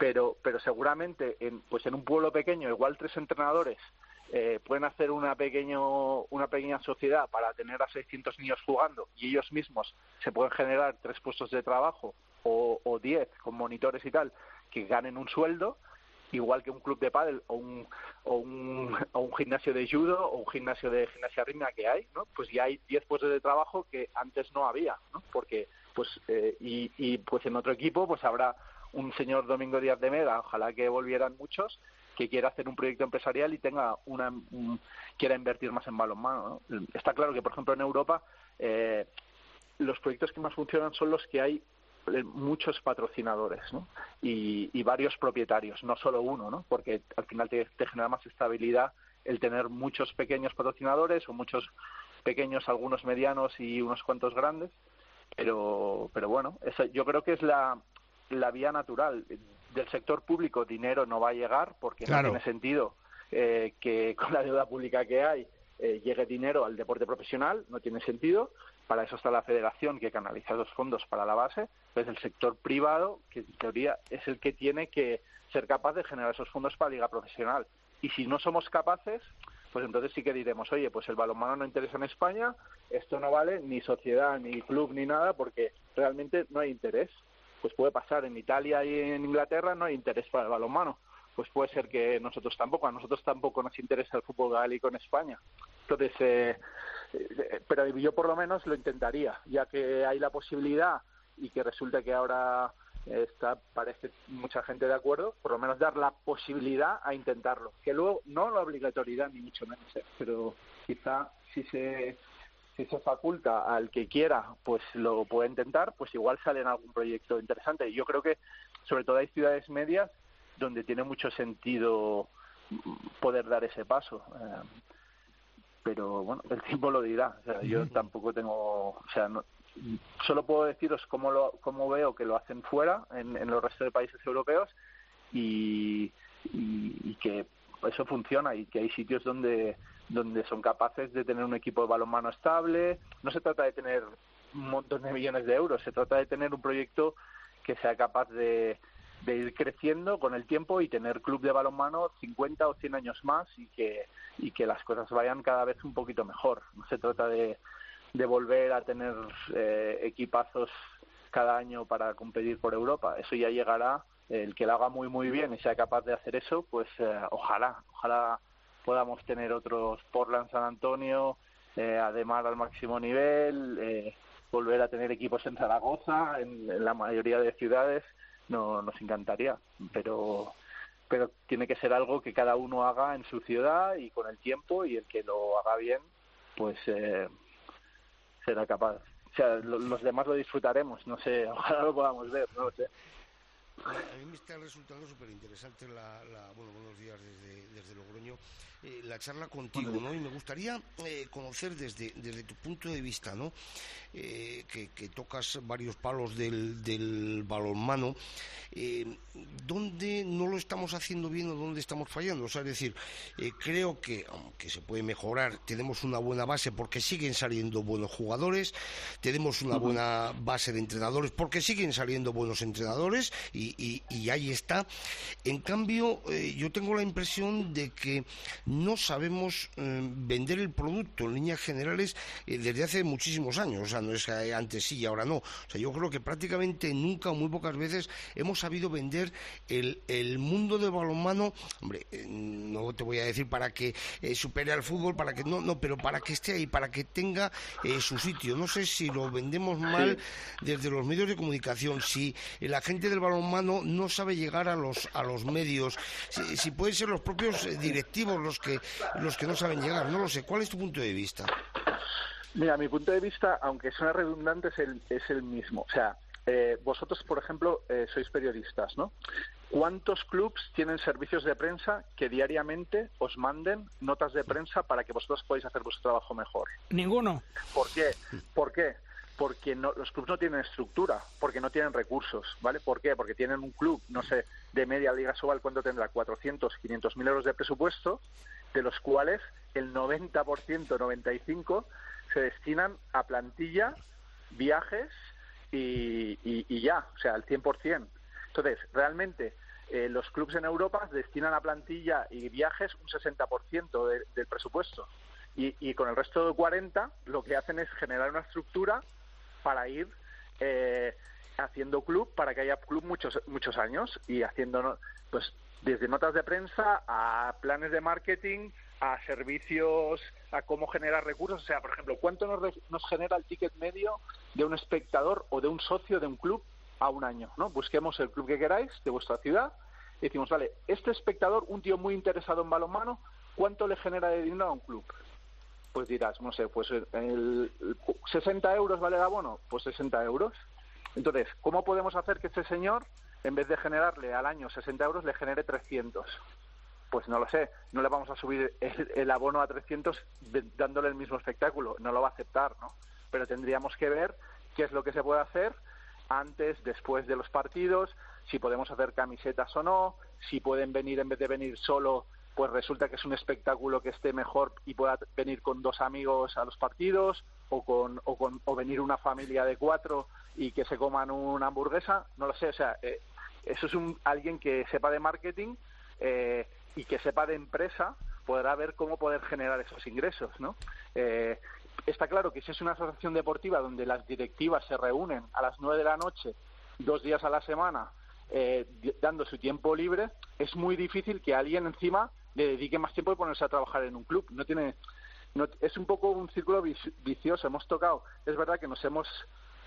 pero, pero seguramente en, pues en un pueblo pequeño, igual tres entrenadores eh, pueden hacer una, pequeño, una pequeña sociedad para tener a 600 niños jugando y ellos mismos se pueden generar tres puestos de trabajo o, diez con monitores y tal que ganen un sueldo igual que un club de pádel o un, o un, o un gimnasio de judo o un gimnasio de gimnasia rítmica que hay, ¿no? Pues ya hay 10 puestos de trabajo que antes no había, ¿no? Porque, pues, eh, y, y pues en otro equipo, pues habrá un señor Domingo Díaz de Meda, ojalá que volvieran muchos, que quiera hacer un proyecto empresarial y tenga una quiera invertir más en balonmano. ¿no? Está claro que, por ejemplo, en Europa eh, los proyectos que más funcionan son los que hay eh, muchos patrocinadores ¿no? y, varios propietarios, no solo uno, ¿no? porque al final te, genera más estabilidad el tener muchos pequeños patrocinadores o muchos pequeños, algunos medianos y unos cuantos grandes, pero, pero bueno, yo creo que es la, la vía natural. Del sector público dinero no va a llegar porque no tiene sentido eh, que con la deuda pública que hay eh, llegue dinero al deporte profesional, no tiene sentido. Para eso está la federación que canaliza los fondos para la base. Pues el sector privado, que en teoría es el que tiene que ser capaz de generar esos fondos para la liga profesional. Y si no somos capaces, pues entonces sí que diremos, oye, pues el balonmano no interesa en España, esto no vale ni sociedad, ni club, ni nada, porque realmente no hay interés. Pues puede pasar en Italia y en Inglaterra no hay interés para el balonmano. Pues puede ser que nosotros tampoco, a nosotros tampoco nos interesa el fútbol gaélico en España. Entonces, eh, eh, pero yo por lo menos lo intentaría, ya que hay la posibilidad y que resulta que ahora está parece mucha gente de acuerdo, por lo menos dar la posibilidad a intentarlo, que luego no la obligatoriedad ni mucho menos, ¿eh? pero quizá si se si se faculta al que quiera, pues lo puede intentar, pues igual sale en algún proyecto interesante. Y yo creo que sobre todo hay ciudades medias donde tiene mucho sentido poder dar ese paso. Eh, pero bueno, el tiempo lo dirá. O sea, yo tampoco tengo, o sea, no, solo puedo deciros cómo, lo, cómo veo que lo hacen fuera, en, en los restos de países europeos, y, y, que eso funciona y que hay sitios donde, donde son capaces de tener un equipo de balonmano estable. No se trata de tener un montón de millones de euros, se trata de tener un proyecto que sea capaz de, de ir creciendo con el tiempo y tener club de balonmano 50 o 100 años más y que, y que las cosas vayan cada vez un poquito mejor. No se trata de, volver a tener eh, equipazos cada año para competir por Europa. Eso ya llegará. El que lo haga muy muy bien y sea capaz de hacer eso, pues eh, ojalá, ojalá podamos tener otros Portland, San Antonio, eh, Ademar al máximo nivel, eh, volver a tener equipos en Zaragoza, en, la mayoría de ciudades, no, nos encantaría, pero pero tiene que ser algo que cada uno haga en su ciudad y con el tiempo y el que lo haga bien, pues eh, será capaz. O sea, los demás lo disfrutaremos, no sé, ojalá lo podamos ver, no sé. A mí me está resultando súper interesante la, la, bueno, buenos días desde, desde Logroño. Eh, la charla contigo, ¿no? Y me gustaría eh, conocer desde, desde tu punto de vista, ¿no? Eh, que, tocas varios palos del, del balonmano, ¿dónde no lo estamos haciendo bien o dónde estamos fallando? O sea, es decir, creo que, aunque se puede mejorar, tenemos una buena base porque siguen saliendo buenos jugadores, tenemos una buena base de entrenadores porque siguen saliendo buenos entrenadores y, y ahí está. En cambio, yo tengo la impresión de que no sabemos eh, vender el producto en líneas generales eh, desde hace muchísimos años. O sea, no es que antes sí y ahora no. O sea, yo creo que prácticamente nunca o muy pocas veces hemos sabido vender el, el mundo del balonmano. Hombre, eh, no te voy a decir para que supere al fútbol, para que no, no, pero para que esté ahí, para que tenga su sitio. No sé si lo vendemos mal desde los medios de comunicación, si la gente del balonmano no sabe llegar a los a los medios, si, si pueden ser los propios directivos los que, los que no saben llegar. No lo sé. ¿Cuál es tu punto de vista? Mira, mi punto de vista, aunque suena redundante, es el, es el mismo. O sea, eh, vosotros, por ejemplo, eh, sois periodistas, ¿no? ¿Cuántos clubs tienen servicios de prensa que diariamente os manden notas de prensa para que vosotros podáis hacer vuestro trabajo mejor? Ninguno. ¿Por qué? ¿Por qué? Porque los clubes no tienen estructura, porque no tienen recursos, ¿vale? ¿Por qué? Porque tienen un club, no sé, de media Liga Sobal, ¿cuánto tendrá? 400, 500 mil euros de presupuesto, de los cuales el 90%, 95% se destinan a plantilla, viajes y, ya, o sea, al 100%. Entonces, realmente, eh, los clubes en Europa destinan a plantilla y viajes un 60% del presupuesto. Y, y, con el resto de 40 lo que hacen es generar una estructura para ir eh, haciendo club para que haya club muchos muchos años y haciendo pues desde notas de prensa a planes de marketing a servicios a cómo generar recursos. O sea por ejemplo cuánto nos, nos genera el ticket medio de un espectador o de un socio de un club a un año no busquemos el club que queráis de vuestra ciudad y decimos vale este espectador un tío muy interesado en balonmano cuánto le genera de dinero a un club pues dirás, no sé, pues el, 60 euros vale el abono, pues 60 euros. Entonces, ¿cómo podemos hacer que este señor, en vez de generarle al año 60 euros, le genere 300? Pues no lo sé, no le vamos a subir el, abono a 300 dándole el mismo espectáculo, no lo va a aceptar, ¿no? Pero tendríamos que ver qué es lo que se puede hacer antes, después de los partidos, si podemos hacer camisetas o no, si pueden venir en vez de venir solo pues resulta que es un espectáculo que esté mejor y pueda venir con dos amigos a los partidos o con o, con, o venir una familia de cuatro y que se coman una hamburguesa no lo sé o sea eh, eso es un alguien que sepa de marketing eh, y que sepa de empresa podrá ver cómo poder generar esos ingresos no eh, está claro que si es una asociación deportiva donde las directivas se reúnen a las nueve de la noche dos días a la semana dando su tiempo libre, es muy difícil que alguien encima dedique más tiempo de ponerse a trabajar en un club. No tiene, no, es un poco un círculo vicioso. Hemos tocado, es verdad que nos hemos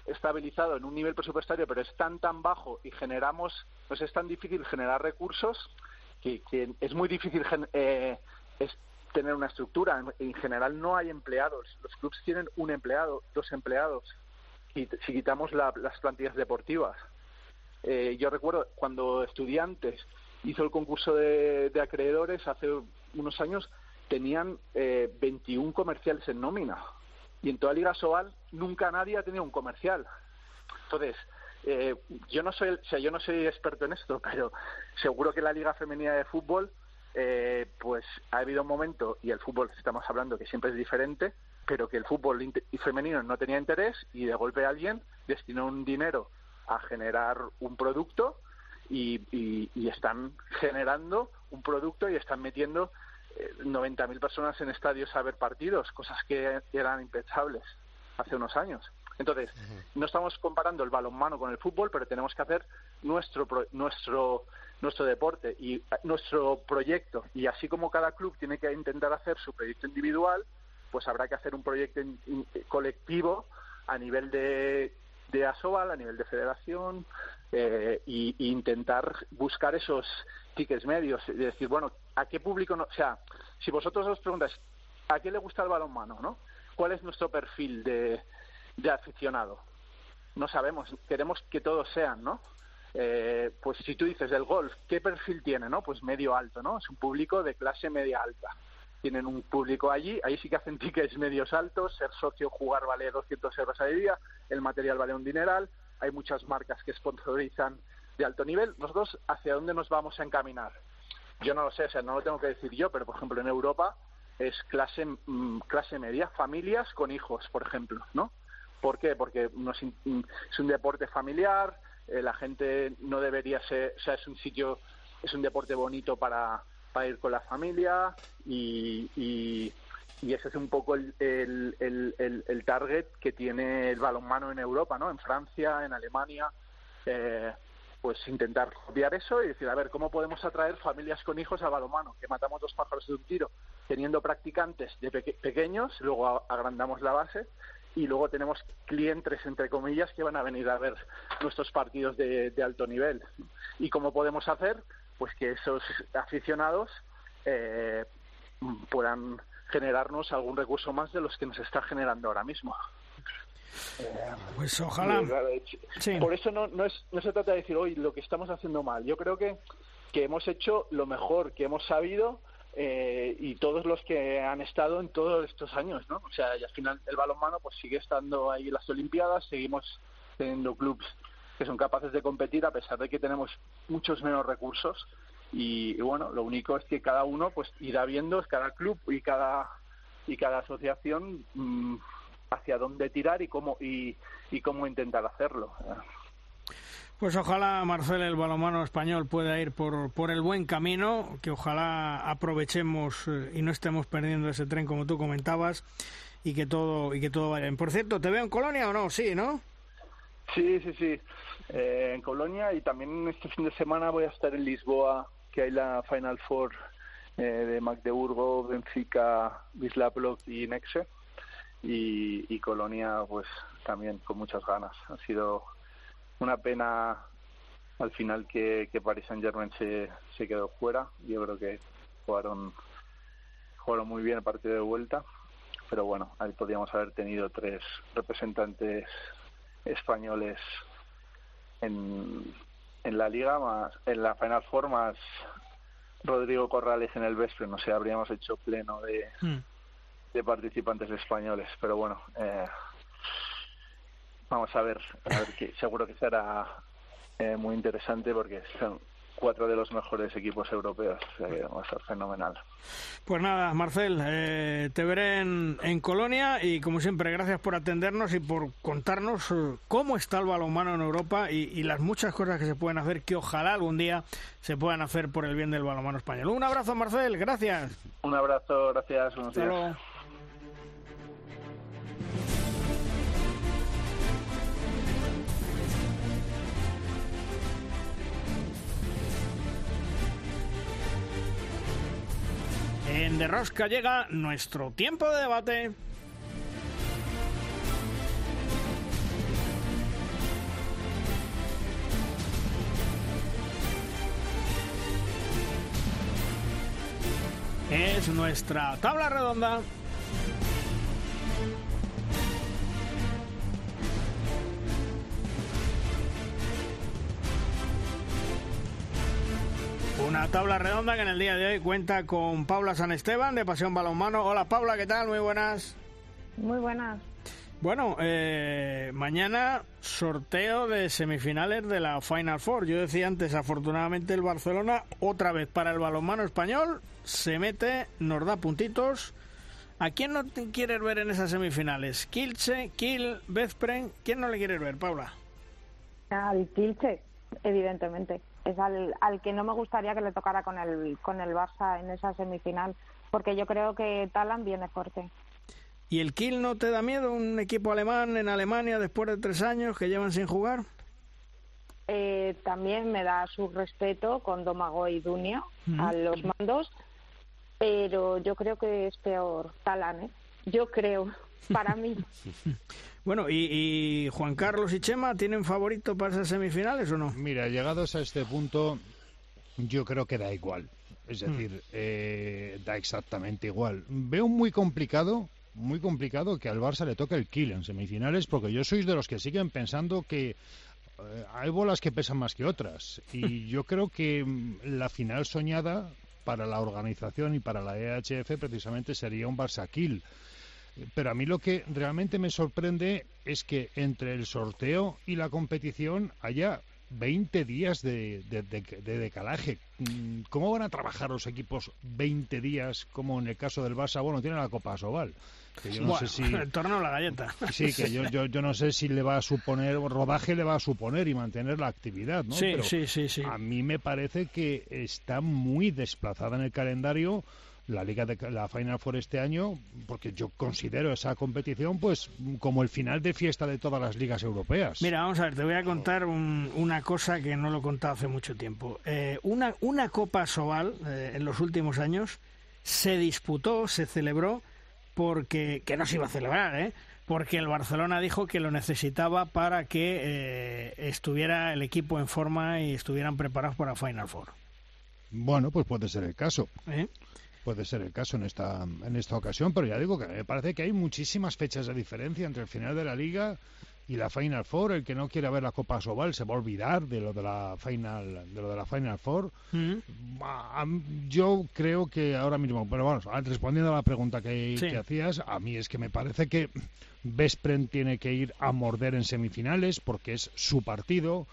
estabilizado en un nivel presupuestario, pero es tan tan bajo y generamos, pues es tan difícil generar recursos que, es muy difícil eh, es tener una estructura. En, general no hay empleados. Los clubes tienen un empleado, dos empleados. Y si quitamos las plantillas deportivas. Eh, yo recuerdo cuando estudiantes hizo el concurso de, acreedores hace unos años, tenían eh, 21 comerciales en nómina. Y en toda Liga Sobal nunca nadie ha tenido un comercial. Entonces, eh, yo no soy, o sea, yo no soy experto en esto, pero seguro que la Liga Femenina de Fútbol, eh, pues ha habido un momento, y el fútbol estamos hablando que siempre es diferente, pero que el fútbol femenino no tenía interés y de golpe alguien destinó un dinero a generar un producto y, están generando un producto y están metiendo 90.000 eh, personas en estadios a ver partidos, cosas que eran impensables hace unos años. Entonces, no estamos comparando el balonmano con el fútbol, pero tenemos que hacer nuestro nuestro nuestro deporte y eh, nuestro proyecto. Y así como cada club tiene que intentar hacer su proyecto individual, pues habrá que hacer un proyecto colectivo a nivel de, de ASOBAL, a nivel de federación, eh, y, intentar buscar esos tickets medios y decir, bueno, ¿a qué público no? O sea, si vosotros os preguntáis, ¿a qué le gusta el balonmano, no? ¿Cuál es nuestro perfil de, de aficionado? No sabemos, queremos que todos sean, ¿no? Eh, pues si tú dices del golf, ¿qué perfil tiene, no? Pues medio alto, ¿no? Es un público de clase media alta. Tienen un público allí, ahí sí que hacen tickets medios altos, ser socio, jugar vale 200 euros a día, el material vale un dineral, hay muchas marcas que sponsorizan de alto nivel. Nosotros, ¿hacia dónde nos vamos a encaminar? Yo no lo sé, o sea, no lo tengo que decir yo, pero por ejemplo en Europa es clase, mm, clase media, familias con hijos, por ejemplo, ¿no? ¿Por qué? Porque no es, mm, es un deporte familiar, eh, la gente no debería ser, o sea, es un sitio, es un deporte bonito para, para ir con la familia y, y, ese es un poco el, el, el, target que tiene el balonmano en Europa, ¿no? En Francia, en Alemania. Eh, pues intentar copiar eso y decir, a ver, ¿cómo podemos atraer familias con hijos al balonmano? Que matamos dos pájaros de un tiro, teniendo practicantes de pequeños, luego agrandamos la base y luego tenemos clientes, entre comillas, que van a venir a ver nuestros partidos de, alto nivel. ¿Y cómo podemos hacer? Pues que esos aficionados eh, puedan generarnos algún recurso más de los que nos está generando ahora mismo. Pues ojalá. Por eso no, no, es, no se trata de decir, hoy lo que estamos haciendo mal. Yo creo que, que hemos hecho lo mejor que hemos sabido eh, y todos los que han estado en todos estos años, ¿no? O sea, y al final el balonmano pues sigue estando ahí en las Olimpiadas, seguimos teniendo clubes que son capaces de competir a pesar de que tenemos muchos menos recursos y, bueno, lo único es que cada uno pues irá viendo, cada club y cada y cada asociación mm, hacia dónde tirar y cómo y, y cómo intentar hacerlo. Pues ojalá, Marcel, el balomano español pueda ir por, por el buen camino, que ojalá aprovechemos eh, y no estemos perdiendo ese tren como tú comentabas y que todo y que todo vaya bien. Por cierto, ¿te veo en Colonia o no? Sí, ¿no? Sí, sí, sí. Eh, en Colonia y también este fin de semana voy a estar en Lisboa, que hay la Final Four eh, de Magdeburgo, Benfica, Wisla y Nexe. Y, y Colonia, pues también con muchas ganas. Ha sido una pena al final que, que Paris Saint Germain se, se quedó fuera. Yo creo que jugaron, jugaron muy bien el partido de vuelta, pero bueno, ahí podríamos haber tenido tres representantes españoles en, en la liga, más en la Final Four, más Rodrigo Corrales en el Vespre, no sé, habríamos hecho pleno de, hmm. de participantes españoles, pero bueno, eh, Vamos a ver, a ver que seguro que será eh, muy interesante porque son cuatro de los mejores equipos europeos. va a ser fenomenal. Pues nada, Marcel, eh, te veré en, en, Colonia y como siempre, gracias por atendernos y por contarnos eh, cómo está el balonmano en Europa y, las muchas cosas que se pueden hacer que ojalá algún día se puedan hacer por el bien del balonmano español. Un abrazo, Marcel, gracias. Un abrazo, gracias. Buenos días. En De Rosca llega nuestro tiempo de debate. Es nuestra tabla redonda. Una tabla redonda que en el día de hoy cuenta con Paula San Esteban de Pasión Balonmano. Hola Paula, ¿qué tal? Muy buenas. Muy buenas. Bueno, eh, mañana sorteo de semifinales de la Final Four. Yo decía antes, afortunadamente el Barcelona, otra vez para el balonmano español, se mete, nos da puntitos. ¿A quién no te quieres ver en esas semifinales? ¿Kilche, Kiel, Bezpren? ¿Quién no le quieres ver, Paula? Al Kilche, evidentemente es al, al que no me gustaría que le tocara con el, con el Barça en esa semifinal, porque yo creo que Talan viene fuerte. ¿Y el Kiel no te da miedo? ¿Un equipo alemán en Alemania después de tres años que llevan sin jugar? Eh, también me da su respeto con Domago y Dunia a los mandos, pero yo creo que es peor Talán, ¿eh? Yo creo, para mí. Bueno, ¿y, Juan Carlos y Chema tienen favorito para esas semifinales o no? Mira, llegados a este punto, yo creo que da igual. Es hmm. decir, eh, da exactamente igual. Veo muy complicado, muy complicado que al Barça le toque el kill en semifinales, porque yo soy de los que siguen pensando que eh, hay bolas que pesan más que otras. Y yo creo que mm, la final soñada para la organización y para la EHF precisamente sería un Barça kill pero a mí lo que realmente me sorprende es que entre el sorteo y la competición haya 20 días de, decalaje. Mm, ¿Cómo van a trabajar los equipos 20 días, como en el caso del Barça? Bueno, tiene la Copa Sobal. Que yo no sé si... el torneo la galleta. Sí, que yo, yo, yo, no sé si le va a suponer, rodaje le va a suponer y mantener la actividad, ¿no? Sí, sí, sí, sí. A mí me parece que está muy desplazada en el calendario la liga de la Final Four este año, porque yo considero esa competición pues como el final de fiesta de todas las ligas europeas. Mira, vamos a ver, te voy a contar una cosa que no lo he contado hace mucho tiempo. Eh, una, una Copa Sobal eh, en los últimos años se disputó, se celebró porque que no se iba a celebrar, ¿eh? porque el Barcelona dijo que lo necesitaba para que eh, estuviera el equipo en forma y estuvieran preparados para Final Four. Bueno, pues puede ser el caso. ¿Eh? Puede ser el caso en esta, en esta ocasión, pero ya digo que me parece que hay muchísimas fechas de diferencia entre el final de la liga y la Final Four. El que no quiera ver la Copa Sobal se va a olvidar de lo de la Final, de lo de la Final Four. Mm. Yo creo que ahora mismo, pero bueno, respondiendo a la pregunta que, que hacías, a mí es que me parece que Vespren tiene que ir a morder en semifinales porque es su partido.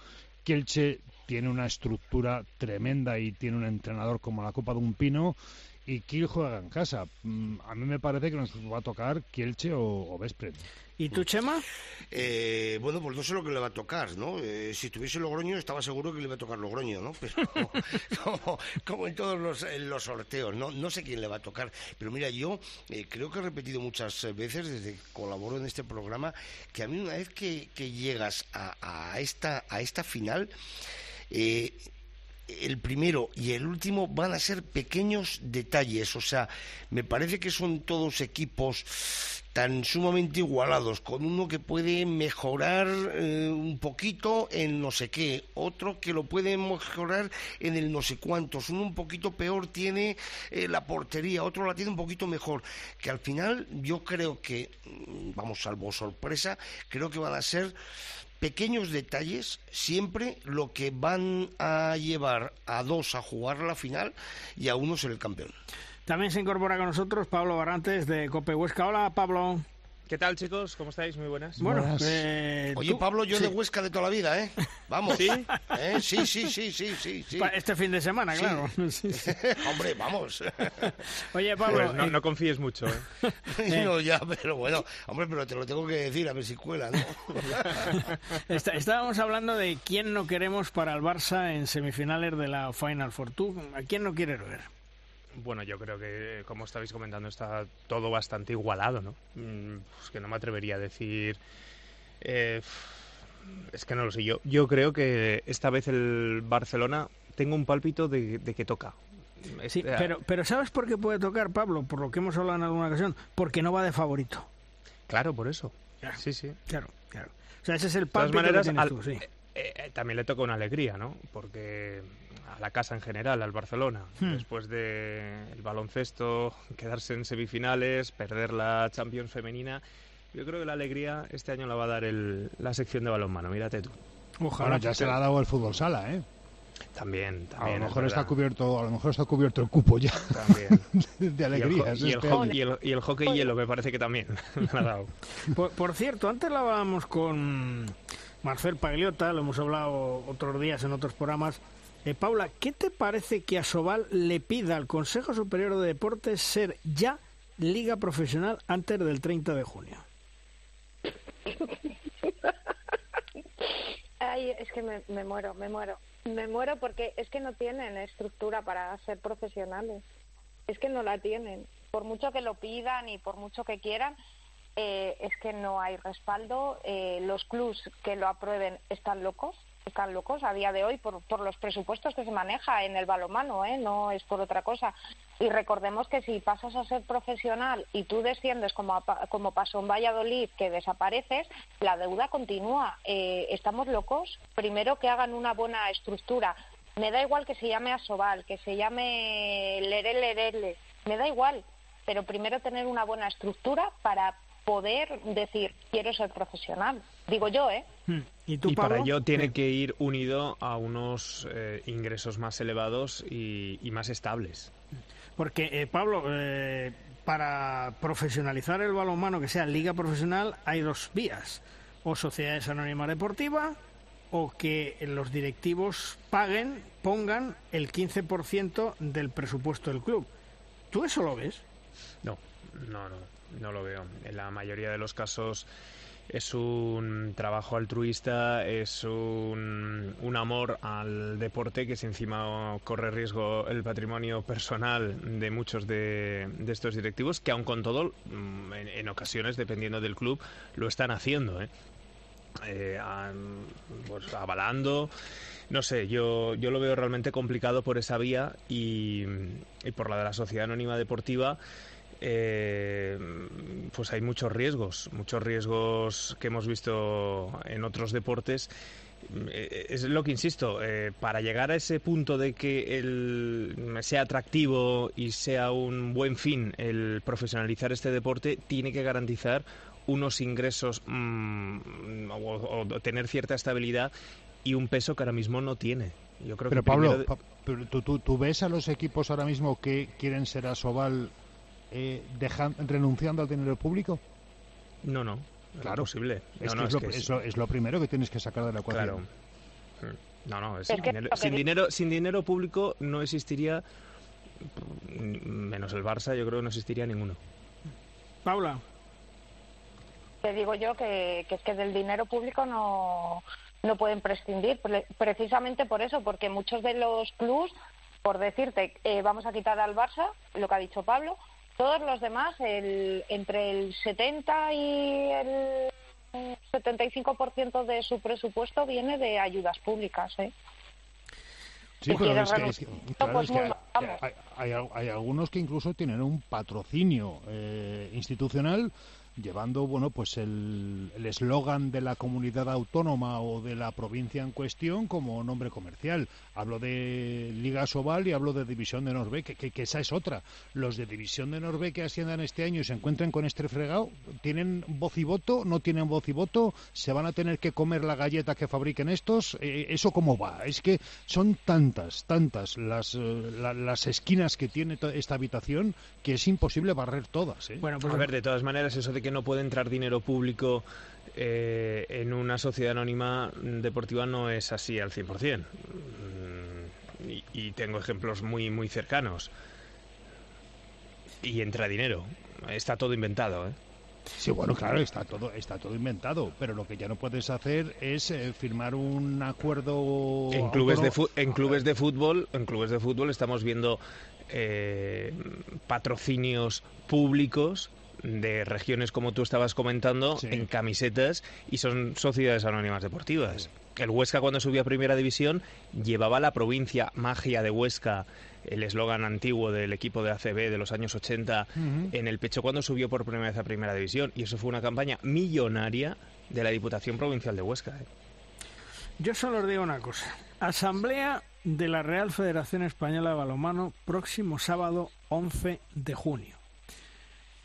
Kielce tiene una estructura tremenda y tiene un entrenador como la Copa de un Pino y Kiel juega en casa. Mm, a mí me parece que nos va a tocar Kielche o, o ¿Y tú, Chema? Eh, bueno, pues no sé lo que le va a tocar, ¿no? Eh, si tuviese Logroño, estaba seguro que le iba a tocar Logroño, ¿no? Pero como, en todos los, los, sorteos, ¿no? No sé quién le va a tocar. Pero mira, yo eh, creo que he repetido muchas veces desde que colaboro en este programa que a mí una vez que, llegas a, a, esta, a esta final, eh, el primero y el último van a ser pequeños detalles, o sea, me parece que son todos equipos tan sumamente igualados, con uno que puede mejorar eh, un poquito en no sé qué, otro que lo puede mejorar en el no sé cuántos, uno un poquito peor tiene eh, la portería, otro la tiene un poquito mejor, que al final yo creo que, mm, vamos, salvo sorpresa, creo que van a ser pequeños detalles siempre lo que van a llevar a dos a jugar la final y a uno ser el campeón. También se incorpora con nosotros Pablo Barrantes de Cope Huesca. Hola, Pablo. ¿Qué tal, chicos? ¿Cómo estáis? Muy buenas. Bueno, eh, Oye, Pablo, yo de Huesca de toda la vida, ¿eh? Vamos. ¿Sí? ¿Eh? Sí, sí, sí, sí, sí, Este fin de semana, claro. Hombre, vamos. Oye, Pablo... Pues no, confíes mucho, ¿eh? no, ya, pero bueno. Hombre, pero te lo tengo que decir, a ver si cuela, ¿no? estábamos hablando de quién no queremos para el Barça en semifinales de la Final Four. ¿Tú a quién no quieres ver? Bueno, yo creo que, como estabais comentando, está todo bastante igualado, ¿no? Mm, pues que no me atrevería a decir... Eh, es que no lo sé yo. Yo creo que esta vez el Barcelona tengo un pálpito de, que toca. Sí, este, pero, pero ¿sabes por qué puede tocar, Pablo? Por lo que hemos hablado en alguna ocasión. Porque no va de favorito. Claro, por eso. Sí, sí. Claro, claro. O sea, ese es el pálpito que tienes tú, sí. Eh, eh, también le toca una alegría, ¿no? Porque a la casa en general, al Barcelona, hmm. después del el baloncesto, quedarse en semifinales, perder la Champions femenina, yo creo que la alegría este año la va a dar el, la sección de balonmano, mírate tú. Ojalá, ya se la ha dado el fútbol sala, ¿eh? También, también. A lo mejor está cubierto, a lo mejor está cubierto el cupo ya. También. de alegrías. Y el, y, el, y el, hockey hielo me parece que también ha dado. Por, cierto, antes la hablábamos con Marcel Pagliota, lo hemos hablado otros días en otros programas. Eh, Paula, ¿qué te parece que a Sobal le pida al Consejo Superior de Deportes ser ya liga profesional antes del 30 de junio? Ay, es que me, me muero, me muero. Me muero porque es que no tienen estructura para ser profesionales. Es que no la tienen. Por mucho que lo pidan y por mucho que quieran, eh, es que no hay respaldo. Eh, los clubs que lo aprueben están locos, están locos a día de hoy por, por los presupuestos que se maneja en el balonmano, ¿eh? no es por otra cosa. Y recordemos que si pasas a ser profesional y tú desciendes como, como pasó en Valladolid, que desapareces, la deuda continúa. Eh, estamos locos. Primero que hagan una buena estructura. Me da igual que se llame Asobal, que se llame Lerele, me da igual. Pero primero tener una buena estructura para poder decir quiero ser profesional. Digo yo, ¿eh? Hmm. ¿Y, tú, para ello tiene que ir unido a unos eh, ingresos más elevados y, más estables. Porque, eh, Pablo, eh, para profesionalizar el balonmano, que sea liga profesional, hay dos vías. O sociedades anónimas deportivas o que los directivos paguen, pongan el 15% del presupuesto del club. ¿Tú eso lo ves? No, no, no no lo veo. En la mayoría de los casos es un trabajo altruista, es un, un, amor al deporte que si encima corre riesgo el patrimonio personal de muchos de, estos directivos, que aun con todo, mm, en, ocasiones, dependiendo del club, lo están haciendo. ¿eh? Eh, pues, avalando. No sé, yo, yo lo veo realmente complicado por esa vía y por la de la sociedad anónima deportiva eh, pues hay muchos riesgos, muchos riesgos que hemos visto en otros deportes. Eh, es lo que insisto, eh, para llegar a ese punto de que el, sea atractivo y sea un buen fin el profesionalizar este deporte, tiene que garantizar unos ingresos mm, o, tener cierta estabilidad y un peso que ahora mismo no tiene. Yo creo pero Pablo, ¿tú, tú, ves a los equipos ahora mismo que quieren ser a Eh, renunciando al dinero público? No, no. Claro, posible. Es, es, lo, primero que tienes que sacar de la ecuación. Claro. Mm. No, no, sin, dinero, sin dinero, público no existiría, menos el Barça, yo creo que no existiría ninguno. Paula. Te digo yo que, es que del dinero público no, no pueden prescindir, precisamente por eso, porque muchos de los clubs, por decirte, eh, vamos a quitar al Barça, lo que ha dicho Pablo, todos los demás, el, entre el 70 y el 75% de su presupuesto viene de ayudas públicas. ¿eh? Sí, pero es que, pues hay, hay, algunos que incluso tienen un patrocinio eh, institucional llevando bueno pues el eslogan de la comunidad autónoma o de la provincia en cuestión como nombre comercial. Hablo de Liga Sobal y hablo de División de Norbe, que, que, esa es otra. Los de División de Norbe que asciendan este año y se encuentran con este fregado, ¿tienen voz y voto? ¿No tienen voz y voto? ¿Se van a tener que comer la galleta que fabriquen estos? Eh, ¿Eso cómo va? Es que son tantas, tantas las, eh, las esquinas que tiene esta habitación que es imposible barrer todas. ¿eh? Bueno, pues a ver, de todas maneras, eso de que no puede entrar dinero público eh, en una sociedad anónima deportiva no es así al 100%. Mm, y, y tengo ejemplos muy, muy cercanos. Y entra dinero. Está todo inventado, ¿eh? Sí, bueno, claro, está todo, está todo inventado, pero lo que ya no puedes hacer es eh, firmar un acuerdo en clubes de en clubes de fútbol, en clubes de fútbol estamos viendo eh, patrocinios públicos de regiones como tú estabas comentando en camisetas y son sociedades anónimas deportivas. El Huesca cuando subió a Primera División llevaba la provincia magia de Huesca, el eslogan antiguo del equipo de ACB de los años 80 en el pecho cuando subió por primera vez a Primera División y eso fue una campaña millonaria de la Diputación Provincial de Huesca. ¿eh? Yo solo os digo una cosa. Asamblea de la Real Federación Española de Balonmano próximo sábado 11 de junio.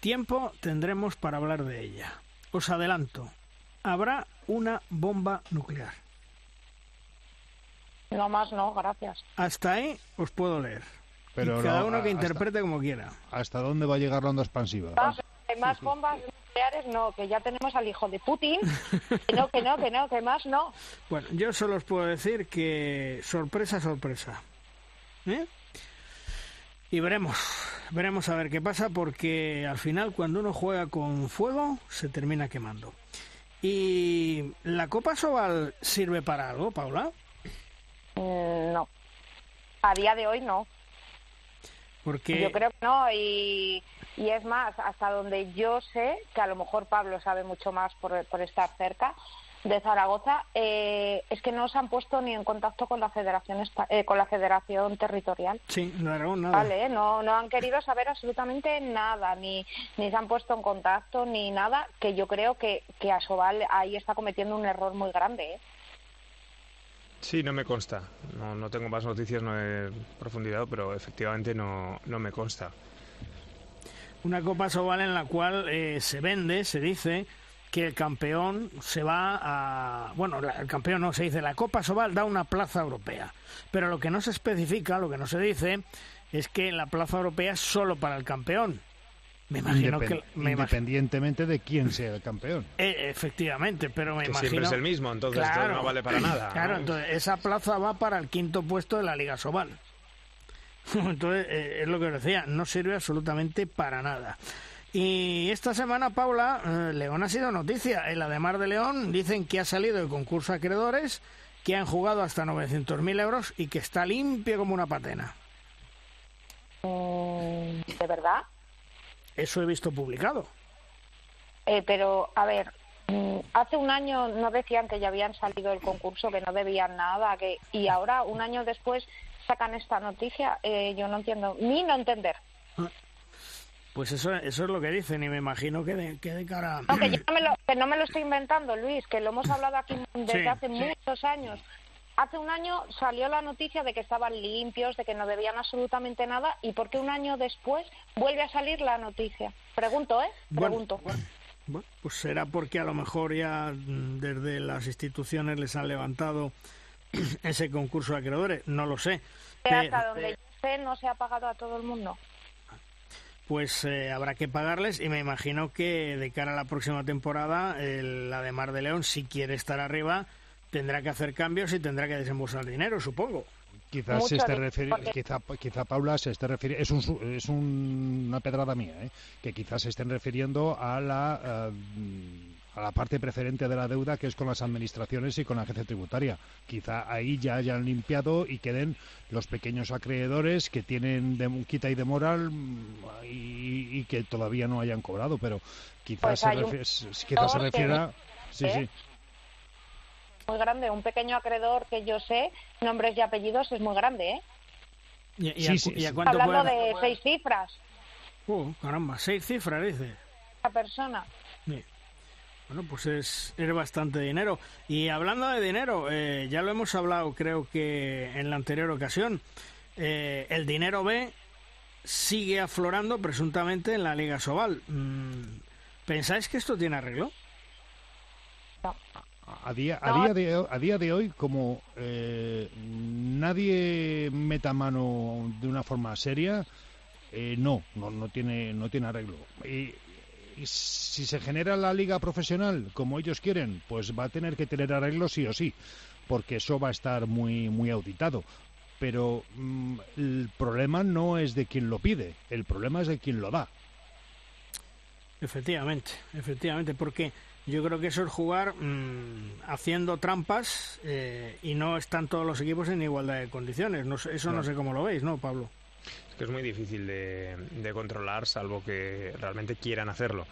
Tiempo tendremos para hablar de ella. Os adelanto, habrá una bomba nuclear. No más, no, gracias. Hasta ahí os puedo leer. Pero cada uno que interprete como quiera. ¿Hasta dónde va a llegar la onda expansiva? más bombas nucleares no, que ya tenemos al hijo de Putin. Que no, que no, que no, que más no. Bueno, yo solo os puedo decir que sorpresa, sorpresa. ¿Eh? Y veremos, veremos a ver qué pasa porque al final cuando uno juega con fuego se termina quemando. ¿Y la Copa Sobal sirve para algo, Paula? Mm, no. A día de hoy no. Porque... Yo creo que no, y, y es más, hasta donde yo sé, que a lo mejor Pablo sabe mucho más por, por estar cerca, de Zaragoza eh, es que no se han puesto ni en contacto con la federación eh, con la federación territorial sí no nada vale no no han querido saber absolutamente nada ni ni se han puesto en contacto ni nada que yo creo que que Asobal ahí está cometiendo un error muy grande ¿eh? Sí, no me consta. No, no tengo más noticias, no he profundizado, pero efectivamente no, no me consta. Una Copa Sobal en la cual eh, se vende, se dice, que el campeón se va a... Bueno, el campeón no se dice, la Copa Sobal da una plaza europea. Pero lo que no se especifica, lo que no se dice, es que la plaza europea es solo para el campeón. Me imagino que independientemente de quién sea el campeón. Eh, efectivamente, pero me que imagino siempre es el mismo, entonces no vale para nada. Claro, entonces esa plaza va para el quinto puesto de la Liga Sobal. entonces eh, es lo que os decía, no sirve absolutamente para nada. Y esta semana, Paula, eh, León ha sido noticia. En la de Mar de León dicen que ha salido el concurso acreedores, que han jugado hasta 900.000 euros y que está limpio como una patena. ¿De verdad? Eso he visto publicado. Eh, pero, a ver, mm, hace un año no decían que ya habían salido el concurso, que no debían nada, que y ahora, un año después, sacan esta noticia. Eh, yo no entiendo, ni no entender. Pues eso, eso es lo que dicen y me imagino que de, que de cara... No, que, no me lo, que no me lo estoy inventando, Luis, que lo hemos hablado aquí desde hace muchos años. Hace un año salió la noticia de que estaban limpios, de que no debían absolutamente nada, y ¿por qué un año después vuelve a salir la noticia? Pregunto, ¿eh? Pregunto. Bueno, pues será porque a lo mejor ya mm, desde las instituciones les han levantado ese concurso de acreedores, no lo sé. hasta donde yo sé no se ha pagado a todo el mundo. Pues eh, habrá que pagarles y me imagino que de cara a la próxima temporada la de Mar de León, si quiere estar arriba, tendrá que hacer cambios y tendrá que desembolsar dinero, supongo. Quizás se esté quizá, quizá Paula se esté refiriendo, es, un, es una pedrada mía, ¿eh? que quizás se estén refiriendo a la, eh, a la parte preferente de la deuda que es con las administraciones y con la agencia tributaria. Quizá ahí ya hayan limpiado y queden los pequeños acreedores que tienen de quita y de moral y, que todavía no hayan cobrado, pero quizás pues se, se refiera... Sí, sí muy grande. Un pequeño acreedor que yo sé, nombres y apellidos, es muy grande, ¿eh? ¿Y, sí, Hablando de seis cifras. Uh, caramba, seis cifras, dice. La persona. Bueno, pues es, es, bastante dinero. Y hablando de dinero, eh, ya lo hemos hablado creo que en la anterior ocasión, eh, el dinero B sigue aflorando presuntamente en la Liga Sobal. Mm, ¿Pensáis que esto tiene arreglo? A día, a, día de, a día de hoy, como eh, nadie meta mano de una forma seria, eh, no, no, no, tiene, no tiene arreglo. Y, si se genera la liga profesional como ellos quieren, pues va a tener que tener arreglo sí o sí, porque eso va a estar muy, muy auditado. Pero mm, el problema no es de quien lo pide, el problema es de quien lo da. Efectivamente, efectivamente, porque yo creo que eso es jugar mm, haciendo trampas eh, y no están todos los equipos en igualdad de condiciones. No, eso no. sé cómo lo veis, ¿no, Pablo? Que es muy difícil de, controlar, salvo que realmente quieran hacerlo.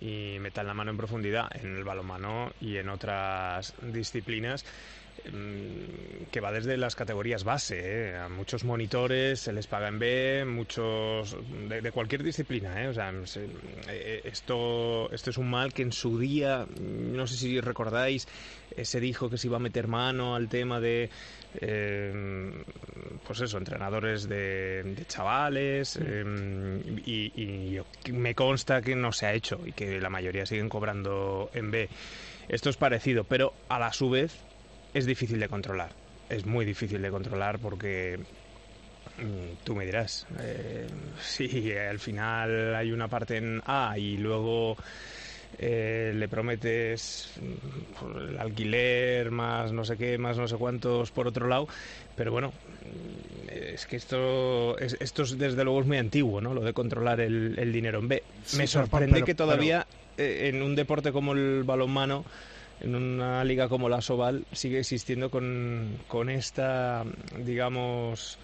Y metan la mano en profundidad en el balonmano y en otras disciplinas que va desde las categorías base. ¿eh? A muchos monitores se les paga en B, muchos de, cualquier disciplina. ¿eh? O sea, eh, esto, esto es un mal que en su día, no sé si recordáis, se dijo que se iba a meter mano al tema de, pues eso, entrenadores de, chavales. Mm. y, y me consta que no se ha hecho y que la mayoría siguen cobrando en B. Esto es parecido, pero a la su vez es difícil de controlar. Es muy difícil de controlar porque mm, tú me dirás. Eh, si al final hay una parte en A y luego eh, le prometes mm, el alquiler más no sé qué, más no sé cuántos por otro lado. Pero bueno, mm, es que esto es, esto desde luego es muy antiguo, ¿no? Lo de controlar el, dinero en B. me sorprende que todavía eh, en un deporte como el balonmano en una liga como la Soval sigue existiendo con, con esta, digamos...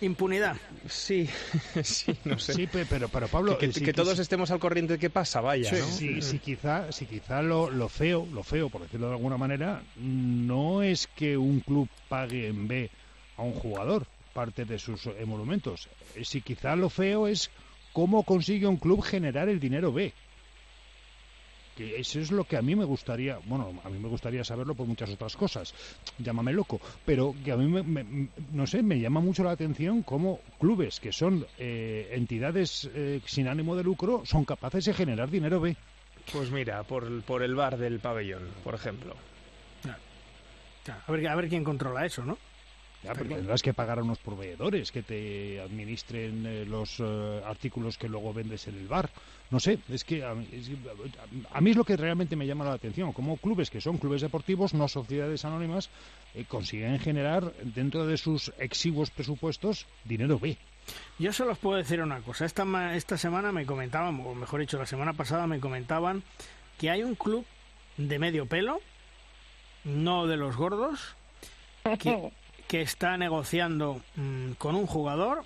Impunidad. Sí, sí, no sé. Sí, pero, pero Pablo... Que, que, todos estemos al corriente de qué pasa, vaya, sí, ¿no? Sí, sí, quizá, sí, quizá lo, lo, feo, lo feo, por decirlo de alguna manera, no es que un club pague en B a un jugador parte de sus emolumentos. Si quizá lo feo es cómo consigue un club generar el dinero B que eso es lo que a mí me gustaría, bueno, a mí me gustaría saberlo por muchas otras cosas, llámame loco, pero que a mí, me, no sé, me llama mucho la atención cómo clubes que son eh, entidades eh, sin ánimo de lucro son capaces de generar dinero B. Pues mira, por, por el bar del pabellón, por ejemplo. A, ver, a ver quién controla eso, ¿no? Ya, pero tendrás que pagar a unos proveedores que te administren eh, los artículos que luego vendes en el bar. No sé, es que a mí, es, lo que realmente me llama la atención, como clubes que son clubes deportivos, no sociedades anónimas, eh, consiguen generar dentro de sus exiguos presupuestos dinero B. Yo solo os puedo decir una cosa. Esta, esta semana me comentaban, o mejor dicho, la semana pasada me comentaban que hay un club de medio pelo, no de los gordos, que, que está negociando mm, con un jugador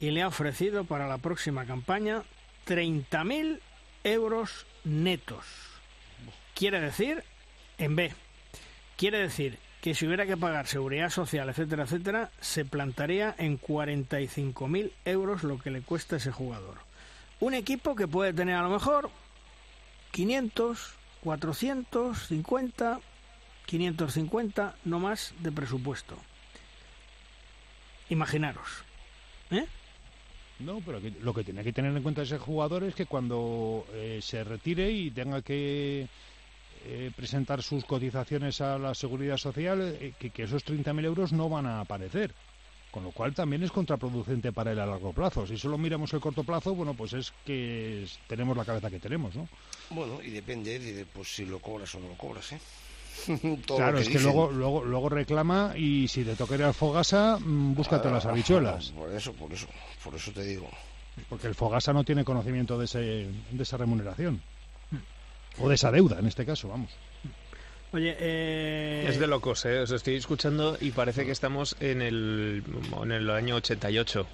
y le ha ofrecido para la próxima campaña 30.000 euros netos. Quiere decir, en B, quiere decir que si hubiera que pagar seguridad social, etcétera, etcétera, se plantaría en 45.000 euros lo que le cuesta ese jugador. Un equipo que puede tener a lo mejor 500, 450, 550, no más de presupuesto. Imaginaros. ¿Eh? No, pero lo que tiene que tener en cuenta ese jugador es que cuando eh, se retire y tenga que eh, presentar sus cotizaciones a la seguridad social, eh, que, que, esos 30.000 euros no van a aparecer. Con lo cual también es contraproducente para él a largo plazo. Si solo miramos el corto plazo, bueno, pues es que tenemos la cabeza que tenemos, ¿no? Bueno, y depende de pues, si lo cobras o no lo cobras, ¿eh? claro, es que luego, luego, luego reclama y si te toca ir al Fogasa, mm, búscate las habichuelas. Por eso, por eso, por eso te digo. Porque el Fogasa no tiene conocimiento de, ese, de esa remuneración. O de esa deuda, en este caso, vamos. Oye, eh... Es de locos, ¿eh? Os estoy escuchando y parece que estamos en el, en el año 88.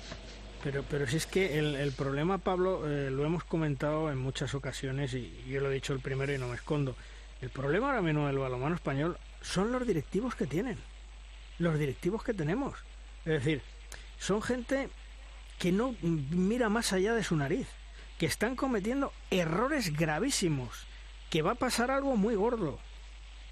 Pero, pero si es que el, el problema, Pablo, eh, lo hemos comentado en muchas ocasiones y yo lo he dicho el primero y no me escondo. El problema ahora mismo del balonmano español son los directivos que tienen. Los directivos que tenemos. Es decir, son gente que no mira más allá de su nariz, que están cometiendo errores gravísimos, que va a pasar algo muy gordo,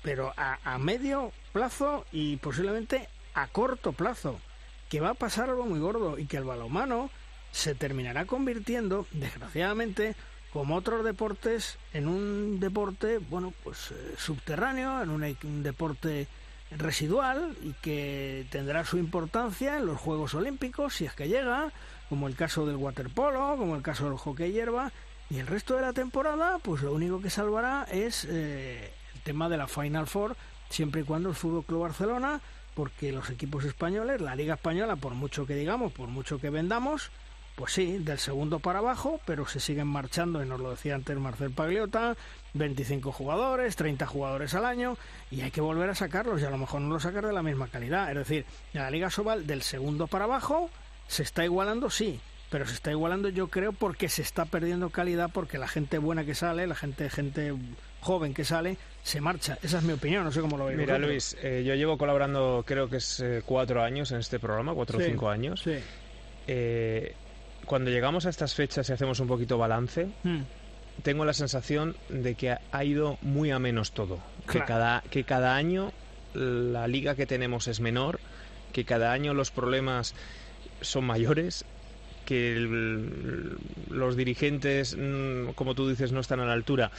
pero a, a medio plazo y posiblemente a corto plazo, que va a pasar algo muy gordo y que el balonmano se terminará convirtiendo, desgraciadamente, como otros deportes, en un deporte, bueno, pues eh, subterráneo, en un, deporte residual y que tendrá su importancia en los Juegos Olímpicos, si es que llega, como el caso del waterpolo, como el caso del hockey hierba, y el resto de la temporada, pues lo único que salvará es eh, el tema de la Final Four, siempre y cuando el Fútbol Club Barcelona, porque los equipos españoles, la Liga Española, por mucho que digamos, por mucho que vendamos, pues sí, del segundo para abajo, pero se siguen marchando, y nos lo decía antes Marcel Pagliota, 25 jugadores, 30 jugadores al año, y hay que volver a sacarlos, y a lo mejor no los sacar de la misma calidad. Es decir, en la Liga Sobal del segundo para abajo se está igualando, sí, pero se está igualando yo creo porque se está perdiendo calidad, porque la gente buena que sale, la gente, gente joven que sale, se marcha. Esa es mi opinión, no sé cómo lo veis. Mira, Luis, eh, yo llevo colaborando creo que es eh, cuatro años en este programa, cuatro o cinco años. Sí. Eh, cuando llegamos a estas fechas y hacemos un poquito balance, hmm. tengo la sensación de que ha ido muy a menos todo. Que, cada, que cada año la liga que tenemos es menor, que cada año los problemas son mayores, que los dirigentes, mm, como tú dices, no están a la altura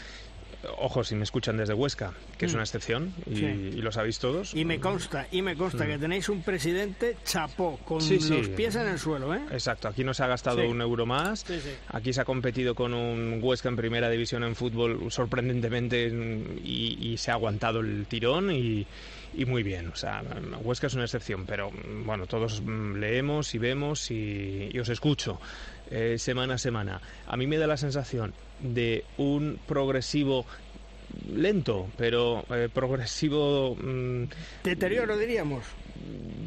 ojo, si me escuchan desde Huesca, que es mm. una excepción y, lo sabéis todos. Y me consta, y me consta que tenéis un presidente chapó, con los pies en el suelo, ¿eh? Exacto, aquí no se ha gastado un euro más, aquí se ha competido con un Huesca en primera división en fútbol sorprendentemente y, se ha aguantado el tirón y, muy bien. O sea, Huesca es una excepción, pero bueno, todos leemos y vemos y, os escucho eh, semana a semana. A mí me da la sensación de un progresivo lento, pero eh, progresivo... Mm, Deterioro, diríamos.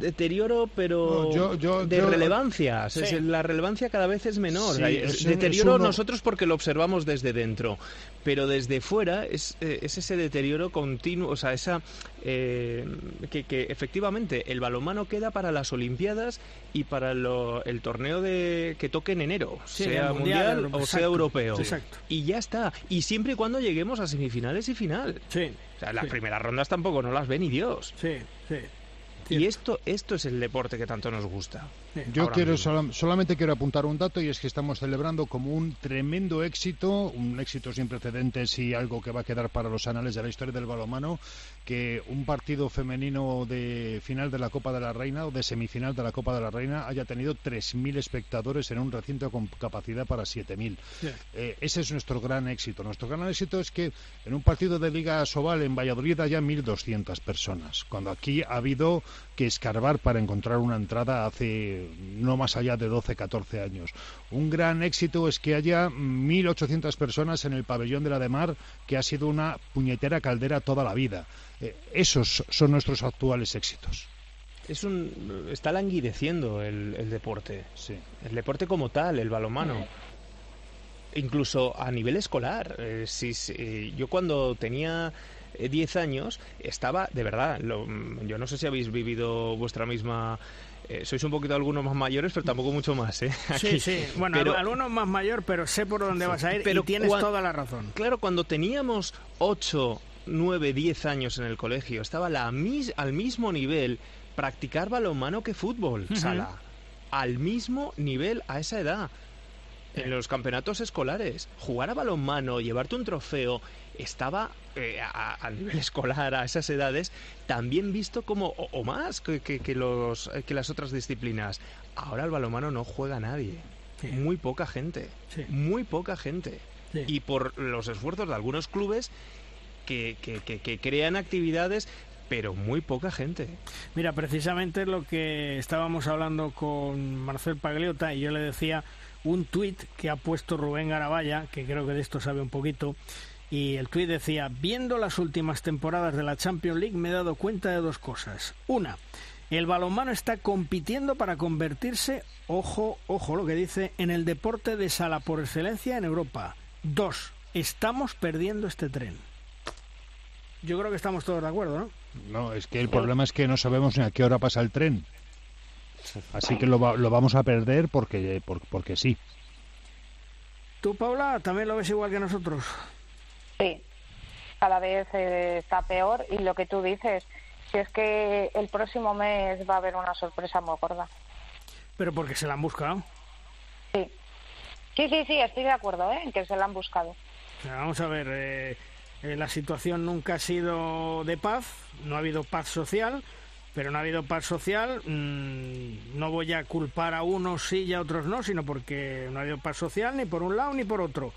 Deterioro, pero de relevancia. la relevancia cada vez es menor. deterioro nosotros porque lo observamos desde dentro, pero desde fuera es, eh, ese deterioro continuo, o sea, esa eh, que, efectivamente el balonmano queda para las Olimpiadas y para el torneo de que toque en enero, sea mundial, o sea europeo. Y ya está. Y siempre y cuando lleguemos a semifinales y final. Sí. O sea, las primeras rondas tampoco no las ve ni Dios. Sí, sí. Y esto, esto es el deporte que tanto nos gusta. Yo quiero solamente quiero apuntar un dato y es que estamos celebrando como un tremendo éxito, un éxito sin precedentes y algo que va a quedar para los anales de la historia del balonmano, que un partido femenino de final de la Copa de la Reina o de semifinal de la Copa de la Reina haya tenido 3.000 espectadores en un recinto con capacidad para 7.000. Eh, ese es nuestro gran éxito. Nuestro gran éxito es que en un partido de Liga Sobal en Valladolid haya 1.200 personas, cuando aquí ha habido que escarbar para encontrar una entrada hace no más allá de 12, 14 años. Un gran éxito es que haya 1.800 personas en el pabellón de la de Mar, que ha sido una puñetera caldera toda la vida. Eh, esos son nuestros actuales éxitos. Es un, está languideciendo el, deporte. Sí. El deporte como tal, el balomano. Incluso a nivel escolar. Eh, si, yo cuando tenía 10 años estaba, de verdad, yo no sé si habéis vivido vuestra misma eh, sois un poquito algunos más mayores, pero tampoco mucho más, ¿eh? Sí, sí. Bueno, algunos más mayor, pero sé por dónde vas a ir pero y tienes toda la razón. Claro, cuando teníamos 8, 9, 10 años en el colegio, estaba la al mismo nivel practicar balonmano que fútbol, sala. Al mismo nivel a esa edad. En los campeonatos escolares, jugar a balonmano, llevarte un trofeo, estaba eh, a, nivel escolar a esas edades también visto como o, más que, que, los, eh, que las otras disciplinas. Ahora el balonmano no juega nadie. Muy poca gente. Muy poca gente. Y por los esfuerzos de algunos clubes que, que crean actividades pero muy poca gente. Mira, precisamente lo que estábamos hablando con Marcel Pagliota y yo le decía un tuit que ha puesto Rubén Garabaya, que creo que de esto sabe un poquito, y el tuit decía, viendo las últimas temporadas de la Champions League me he dado cuenta de dos cosas. Una, el balonmano está compitiendo para convertirse, ojo, ojo lo que dice, en el deporte de sala por excelencia en Europa. Dos, estamos perdiendo este tren. Yo creo que estamos todos de acuerdo, ¿no? No, es que el problema es que no sabemos ni a qué hora pasa el tren. Así que lo, lo vamos a perder porque, porque sí. ¿Tú, Paula, también lo ves igual que nosotros? Sí, cada vez eh, está peor y lo que tú dices, si es que el próximo mes va a haber una sorpresa muy gorda. ¿Pero porque se la han buscado? Sí. Sí, sí, sí, estoy de acuerdo ¿eh? en que se la han buscado. vamos a ver, eh, eh, la situación nunca ha sido de paz, no ha habido paz social, pero no ha habido paz social. Mm, no voy a culpar a unos sí y a otros no, sino porque no ha habido paz social ni por un lado ni por otro.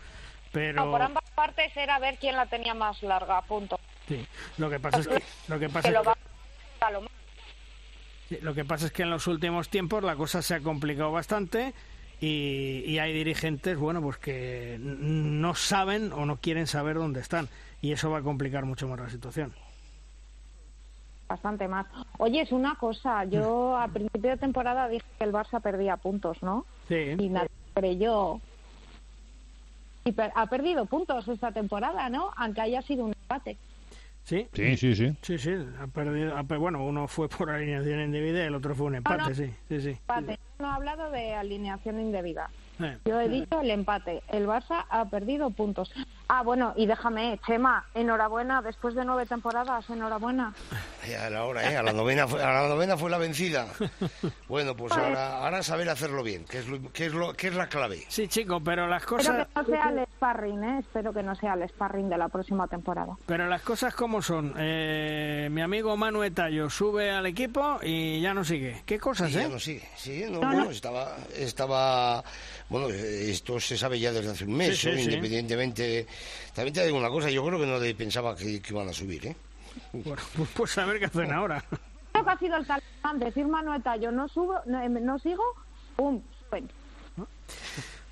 Pero... por ambas partes era ver quién la tenía más larga, punto. Sí, lo que pasa es que... Lo que pasa lo que pasa es que en los últimos tiempos la cosa se ha complicado bastante y, y, hay dirigentes, bueno, pues que no saben o no quieren saber dónde están y eso va a complicar mucho más la situación. Bastante más. Oye, es una cosa, yo mm. a principio de temporada dije que el Barça perdía puntos, ¿no? Sí. Y nadie creyó y ha perdido puntos esta temporada, ¿no? Aunque haya sido un empate. Sí, sí, sí, sí. Sí, sí, ha perdido, bueno, uno fue por alineación indebida y el otro fue un empate, sí, sí, sí. Empate. No he hablado de alineación indebida. Eh. Yo he dicho el empate. El Barça ha perdido puntos. Ah, bueno, y déjame, Chema, enhorabuena, después de nueve temporadas, enhorabuena. Ya la hora, ¿eh? A la novena fue, a la, novena fue la vencida. Bueno, pues ahora, ahora saber hacerlo bien, que es, lo, que, es lo, que es la clave. Sí, chico, pero las cosas... Espero que no sea el sparring, ¿eh? Espero que no sea el sparring de la próxima temporada. Pero las cosas como son. Eh, mi amigo Manuel Tallo sube al equipo y ya no sigue. ¿Qué cosas, sí, eh? Ya no sigue, sí, no, no, estaba... estaba bueno, esto se sabe ya desde hace un mes, independientemente. También te digo una cosa, yo creo que no pensaba que, iban a subir, ¿eh? Bueno, pues, pues a ver qué hacen ahora. Creo que ha sido el talán, decir Manueta, yo no subo, no, eh, no sigo, ¡pum! Bueno.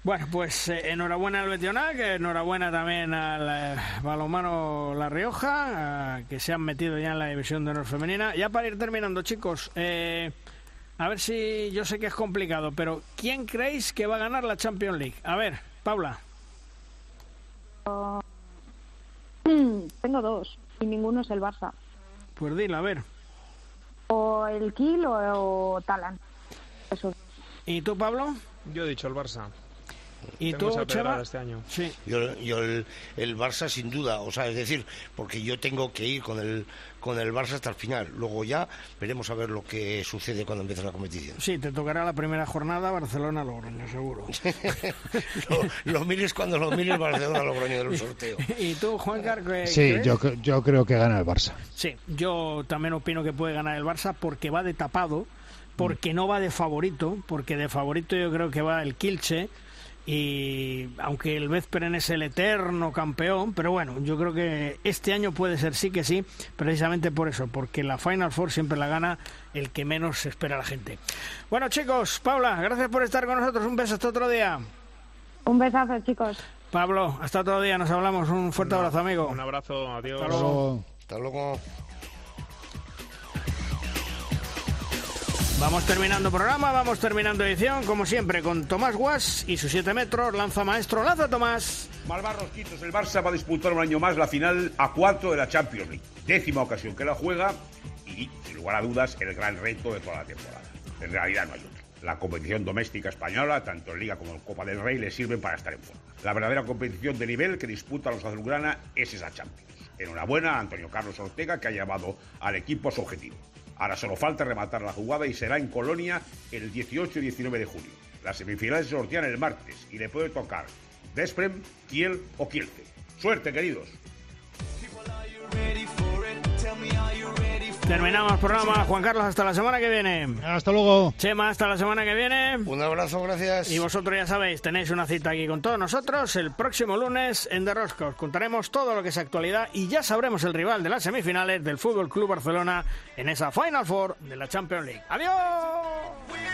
Bueno, pues eh, enhorabuena al Betionac, enhorabuena también al eh, balonmano La Rioja, que se han metido ya en la división de honor femenina. Ya para ir terminando, chicos, a ver si yo sé que es complicado, pero ¿quién creéis que va a ganar la Champions League? A ver, Paula. Mm, tengo dos y ninguno es el Barça. Pues dilo, a ver. O el Kiel o, Talan. ¿Y tú, Pablo? Yo he dicho el Barça. ¿Y tú, Chema? Este año. Sí. Yo, yo el, el, Barça sin duda, o sea, es decir, porque yo tengo que ir con el con el Barça hasta el final. Luego ya veremos a ver lo que sucede cuando empiece la competición. Sí, te tocará la primera jornada Barcelona-Logroño, seguro. lo, mires cuando lo mires Barcelona-Logroño del sorteo. ¿Y tú, Juan Carlos? Sí, yo, yo creo que gana el Barça. Sí, yo también opino que puede ganar el Barça porque va de tapado, porque no va de favorito, porque de favorito yo creo que va el Kilche y aunque el Veszperen es el eterno campeón, pero bueno, yo creo que este año puede ser sí que sí, precisamente por eso, porque la Final Four siempre la gana el que menos espera la gente. Bueno, chicos, Paula, gracias por estar con nosotros. Un beso hasta otro día. Un besazo, chicos. Pablo, hasta otro día, nos hablamos. Un fuerte abrazo, amigo. Un abrazo, adiós. Hasta luego. Hasta luego. Vamos terminando programa, vamos terminando edición, como siempre, con Tomás Guas y sus 7 metros. Lanza maestro, lanza Tomás. Malvar Rosquitos, el Barça va a disputar un año más la final a 4 de la Champions League. Décima ocasión que la juega y, sin lugar a dudas, el gran reto de toda la temporada. En realidad no hay otro. La competición doméstica española, tanto en Liga como en Copa del Rey, le sirven para estar en forma. La verdadera competición de nivel que disputa los azulgrana es esa Champions. Enhorabuena a Antonio Carlos Ortega, que ha llevado al equipo a su objetivo. Ahora solo falta rematar la jugada y será en Colonia el 18 y 19 de julio. Las semifinales se sortean el martes y le puede tocar Desprem, Kiel o Kielce. ¡Suerte, queridos! Terminamos el programa. Juan Carlos, hasta la semana que viene. Hasta luego. Chema, hasta la semana que viene. Un abrazo, gracias. Y vosotros ya sabéis, tenéis una cita aquí con todos nosotros el próximo lunes en The Rosca. Os contaremos todo lo que es actualidad y ya sabremos el rival de las semifinales del Fútbol Club Barcelona en esa Final Four de la Champions League. ¡Adiós!